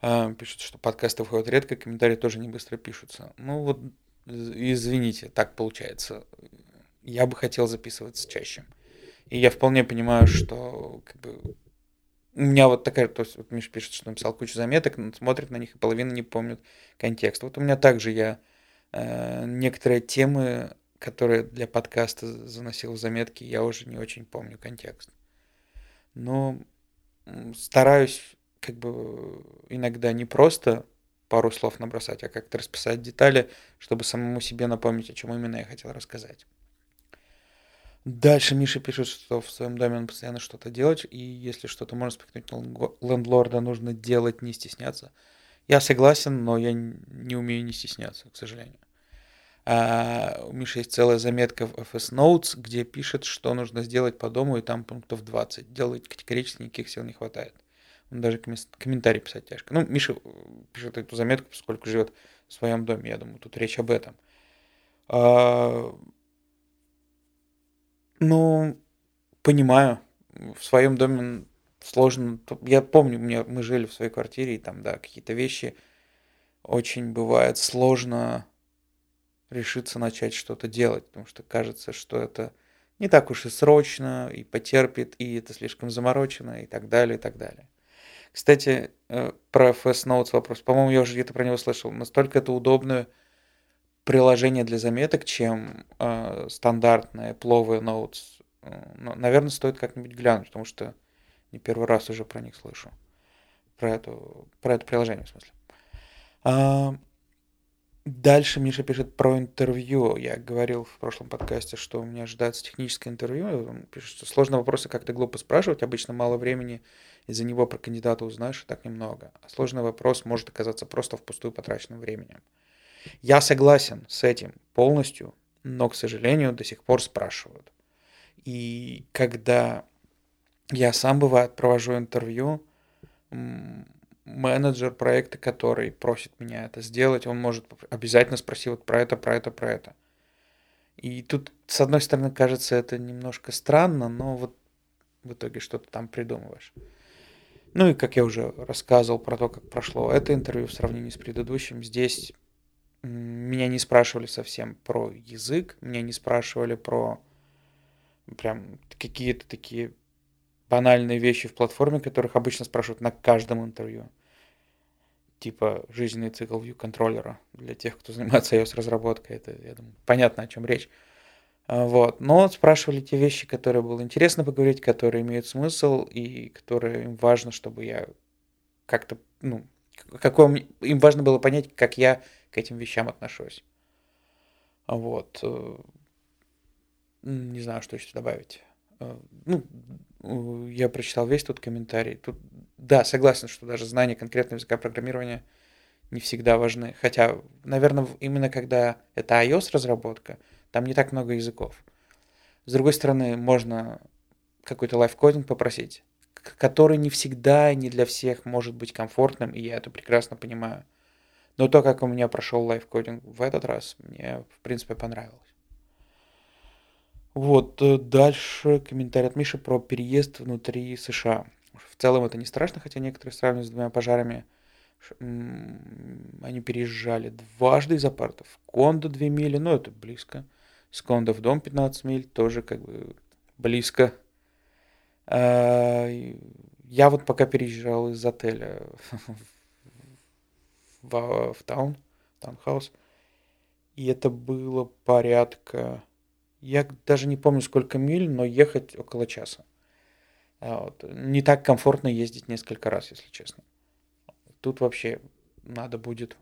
[SPEAKER 1] Э, пишут, что подкасты выходят редко, комментарии тоже не быстро пишутся. Ну вот, извините, так получается. Я бы хотел записываться чаще. И я вполне понимаю, что как бы, у меня вот такая, то есть вот Миша пишет, что написал кучу заметок, смотрит на них и половина не помнит контекст. Вот у меня также я э, некоторые темы, которые для подкаста заносил в заметки, я уже не очень помню контекст. Но стараюсь как бы иногда не просто пару слов набросать, а как-то расписать детали, чтобы самому себе напомнить, о чем именно я хотел рассказать. Дальше Миша пишет, что в своем доме он постоянно что-то делает, и если что-то можно спихнуть на лендлорда, нужно делать, не стесняться. Я согласен, но я не умею не стесняться, к сожалению. А у Миши есть целая заметка в FS Notes, где пишет, что нужно сделать по дому, и там пунктов 20. Делать категорически никаких сил не хватает. Он даже комментарий писать тяжко. Ну, Миша э, пишет эту заметку, поскольку живет в своем доме, я думаю, тут речь об этом. А, ну, понимаю. В своем доме сложно. Я помню, мы жили в своей квартире, и там, да, какие-то вещи очень бывает сложно решиться начать что-то делать, потому что кажется, что это не так уж и срочно, и потерпит, и это слишком заморочено, и так далее, и так далее. Кстати, э, про FS Notes вопрос. По-моему, я уже где-то про него слышал. Настолько это удобное приложение для заметок, чем э, стандартные пловые Notes. Э, ну, наверное, стоит как-нибудь глянуть, потому что не первый раз уже про них слышу. Про, эту, про это приложение, в смысле. А, дальше Миша пишет про интервью. Я говорил в прошлом подкасте, что у меня ожидается техническое интервью. Он пишет, что сложные вопросы как-то глупо спрашивать. Обычно мало времени из-за него про кандидата узнаешь, и так немного. А сложный вопрос может оказаться просто впустую потраченным временем. Я согласен с этим полностью, но, к сожалению, до сих пор спрашивают. И когда я сам, бывает, провожу интервью, менеджер проекта, который просит меня это сделать, он может обязательно спросить вот про это, про это, про это. И тут, с одной стороны, кажется это немножко странно, но вот в итоге что-то там придумываешь. Ну и как я уже рассказывал про то, как прошло это интервью в сравнении с предыдущим, здесь меня не спрашивали совсем про язык, меня не спрашивали про прям какие-то такие банальные вещи в платформе, которых обычно спрашивают на каждом интервью. Типа жизненный цикл view контроллера для тех, кто <laughs> занимается iOS-разработкой. Это, я думаю, понятно, о чем речь. А, вот. Но спрашивали те вещи, которые было интересно поговорить, которые имеют смысл и которые им важно, чтобы я как-то, ну, какое им важно было понять, как я к этим вещам отношусь. Вот. Э, не знаю, что еще добавить. Э, ну, я прочитал весь тут комментарий. Тут, да, согласен, что даже знание конкретного языка программирования не всегда важны. Хотя, наверное, именно когда это iOS-разработка, там не так много языков. С другой стороны, можно какой-то лайфкодинг попросить, который не всегда, не для всех может быть комфортным, и я это прекрасно понимаю. Но то, как у меня прошел лайфкодинг в этот раз, мне, в принципе, понравилось. Вот, э, дальше комментарий от Миши про переезд внутри США. В целом это не страшно, хотя некоторые сравнивают с двумя пожарами. Они переезжали дважды из апартов. Кондо 2 мили, ну это близко. С Кондо в дом 15 миль, тоже как бы близко. А, я вот пока переезжал из отеля <laughs> в, в таун, таунхаус. И это было порядка... Я даже не помню, сколько миль, но ехать около часа. А вот. Не так комфортно ездить несколько раз, если честно. Тут вообще надо будет...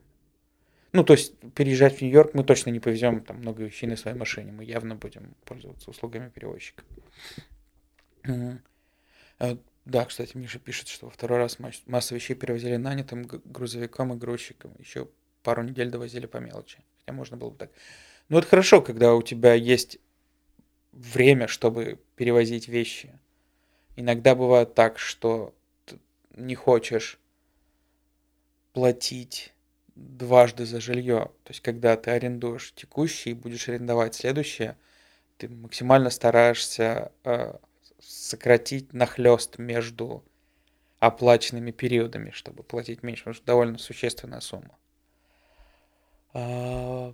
[SPEAKER 1] Ну, то есть переезжать в Нью-Йорк мы точно не повезем там много вещей на своей машине. Мы явно будем пользоваться услугами перевозчика. А, да, кстати, Миша пишет, что во второй раз массу вещей перевозили нанятым грузовиком и грузчиком. Еще пару недель довозили по мелочи. Хотя можно было бы так. Ну, это хорошо, когда у тебя есть время, чтобы перевозить вещи. Иногда бывает так, что ты не хочешь платить дважды за жилье. То есть, когда ты арендуешь текущее и будешь арендовать следующее, ты максимально стараешься э, сократить нахлест между оплаченными периодами, чтобы платить меньше, потому что довольно существенная сумма. А,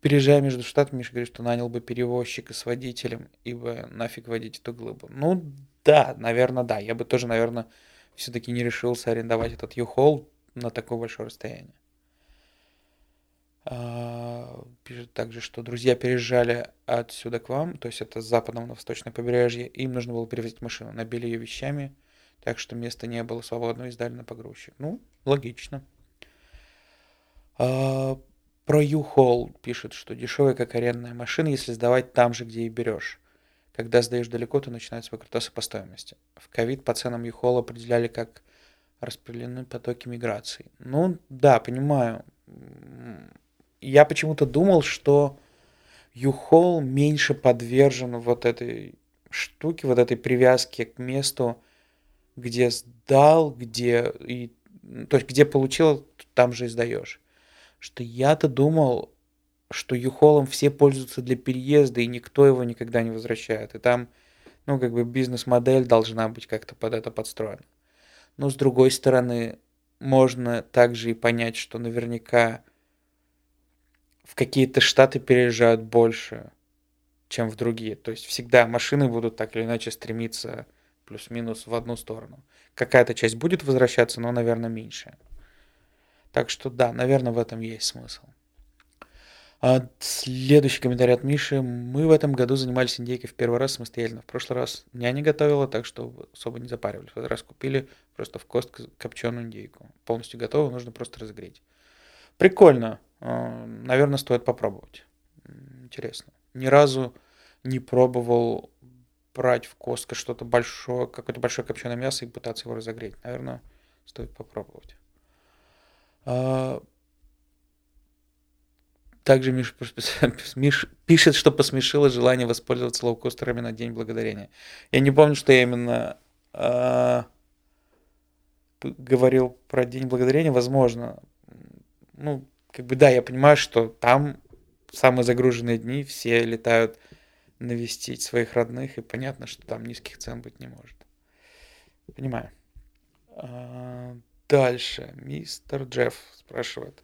[SPEAKER 1] переезжая между штатами, Миша говорит, что нанял бы перевозчика с водителем, ибо нафиг водить эту глыбу. Ну да, наверное, да. Я бы тоже, наверное, все-таки не решился арендовать этот U-Haul на такое большое расстояние. А, пишет также, что друзья переезжали отсюда к вам, то есть это с западного на восточное побережье, им нужно было перевозить машину, набили ее вещами, так что места не было свободного и сдали на погрузчик. Ну, логично. А, про U-Haul пишет, что дешевая как арендная машина, если сдавать там же, где и берешь. Когда сдаешь далеко, то начинается выкрутасы по стоимости. В ковид по ценам U-Haul определяли как распределены потоки миграции. Ну, да, понимаю я почему-то думал, что Юхол меньше подвержен вот этой штуке, вот этой привязке к месту, где сдал, где и то есть где получил, там же и сдаешь. Что я-то думал, что Юхолом все пользуются для переезда, и никто его никогда не возвращает. И там, ну, как бы бизнес-модель должна быть как-то под это подстроена. Но с другой стороны, можно также и понять, что наверняка в какие-то штаты переезжают больше, чем в другие. То есть всегда машины будут так или иначе стремиться плюс-минус в одну сторону. Какая-то часть будет возвращаться, но, наверное, меньше. Так что да, наверное, в этом есть смысл. А следующий комментарий от Миши. Мы в этом году занимались индейкой в первый раз самостоятельно. В прошлый раз няня готовила, так что особо не запаривались. В этот раз купили просто в кост копченую индейку. Полностью готовую, нужно просто разогреть. Прикольно. А, наверное, стоит попробовать. Интересно. Ни разу не пробовал брать в Костко что-то большое, какое-то большое копченое мясо и пытаться его разогреть. Наверное, стоит попробовать. А, также Миш, пишет, что посмешило желание воспользоваться лоукостерами на День Благодарения. Я не помню, что я именно э, говорил про День Благодарения. Возможно, ну, как бы да, я понимаю, что там самые загруженные дни, все летают навестить своих родных, и понятно, что там низких цен быть не может. Понимаю. А, дальше. Мистер Джефф спрашивает.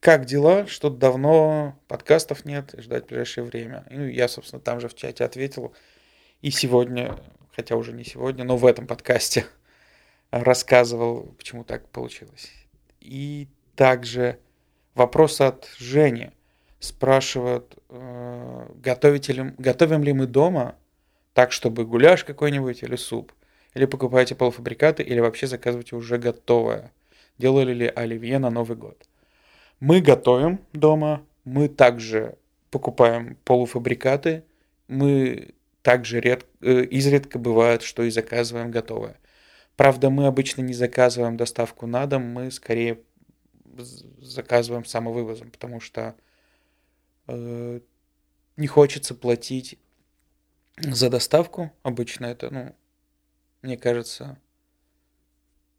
[SPEAKER 1] Как дела? Что-то давно подкастов нет, ждать в ближайшее время. Ну, я, собственно, там же в чате ответил. И сегодня, хотя уже не сегодня, но в этом подкасте <laughs> рассказывал, почему так получилось. И также Вопрос от Жени. Спрашивает, э, готовите ли, готовим ли мы дома так, чтобы гуляш какой-нибудь или суп? Или покупаете полуфабрикаты, или вообще заказываете уже готовое? Делали ли оливье на Новый год? Мы готовим дома, мы также покупаем полуфабрикаты, мы также ред... э, изредка бывает, что и заказываем готовое. Правда, мы обычно не заказываем доставку на дом, мы скорее заказываем самовывозом, потому что э, не хочется платить за доставку. Обычно это, ну, мне кажется,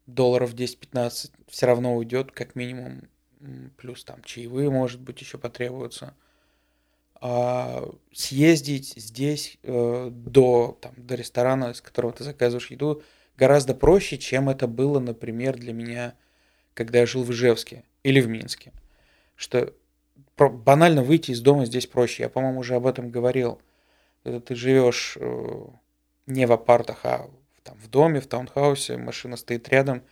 [SPEAKER 1] долларов 10-15 все равно уйдет, как минимум. Плюс там чаевые, может быть, еще потребуются. А съездить здесь э, до, там, до ресторана, из которого ты заказываешь еду, гораздо проще, чем это было, например, для меня, когда я жил в Ижевске или в Минске. Что банально выйти из дома здесь проще. Я, по-моему, уже об этом говорил. Когда ты живешь э, не в апартах, а там, в доме, в таунхаусе, машина стоит рядом,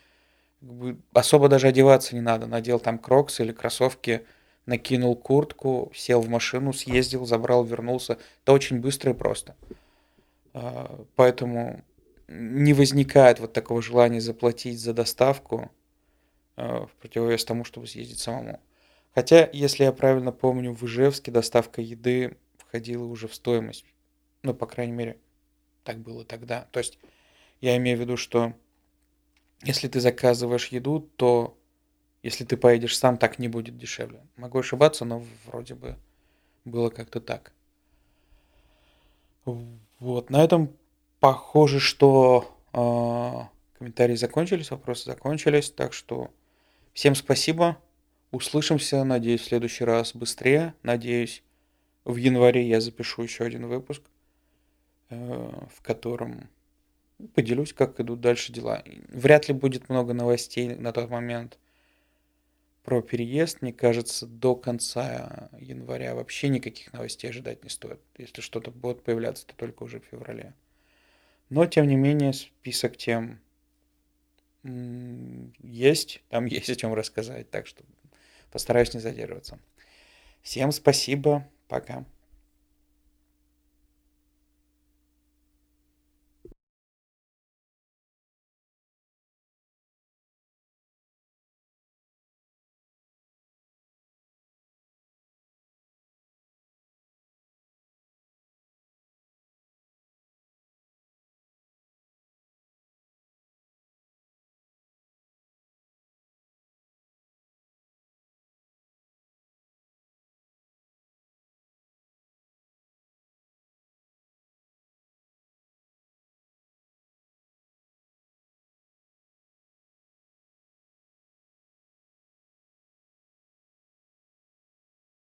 [SPEAKER 1] особо даже одеваться не надо. Надел там кроксы или кроссовки, накинул куртку, сел в машину, съездил, забрал, вернулся. Это очень быстро и просто. А, поэтому не возникает вот такого желания заплатить за доставку в противовес тому, чтобы съездить самому. Хотя, если я правильно помню, в Ижевске доставка еды входила уже в стоимость. Ну, по крайней мере, так было тогда. То есть я имею в виду, что если ты заказываешь еду, то если ты поедешь сам, так не будет дешевле. Могу ошибаться, но вроде бы было как-то так. Вот, на этом похоже, что э, комментарии закончились, вопросы закончились. Так что всем спасибо. Услышимся, надеюсь, в следующий раз быстрее. Надеюсь, в январе я запишу еще один выпуск, э, в котором поделюсь, как идут дальше дела. Вряд ли будет много новостей на тот момент про переезд. Мне кажется, до конца января вообще никаких новостей ожидать не стоит. Если что-то будет появляться, то только уже в феврале. Но, тем не менее, список тем есть, там <laughs> есть о чем рассказать, так что постараюсь не задерживаться. Всем спасибо, пока.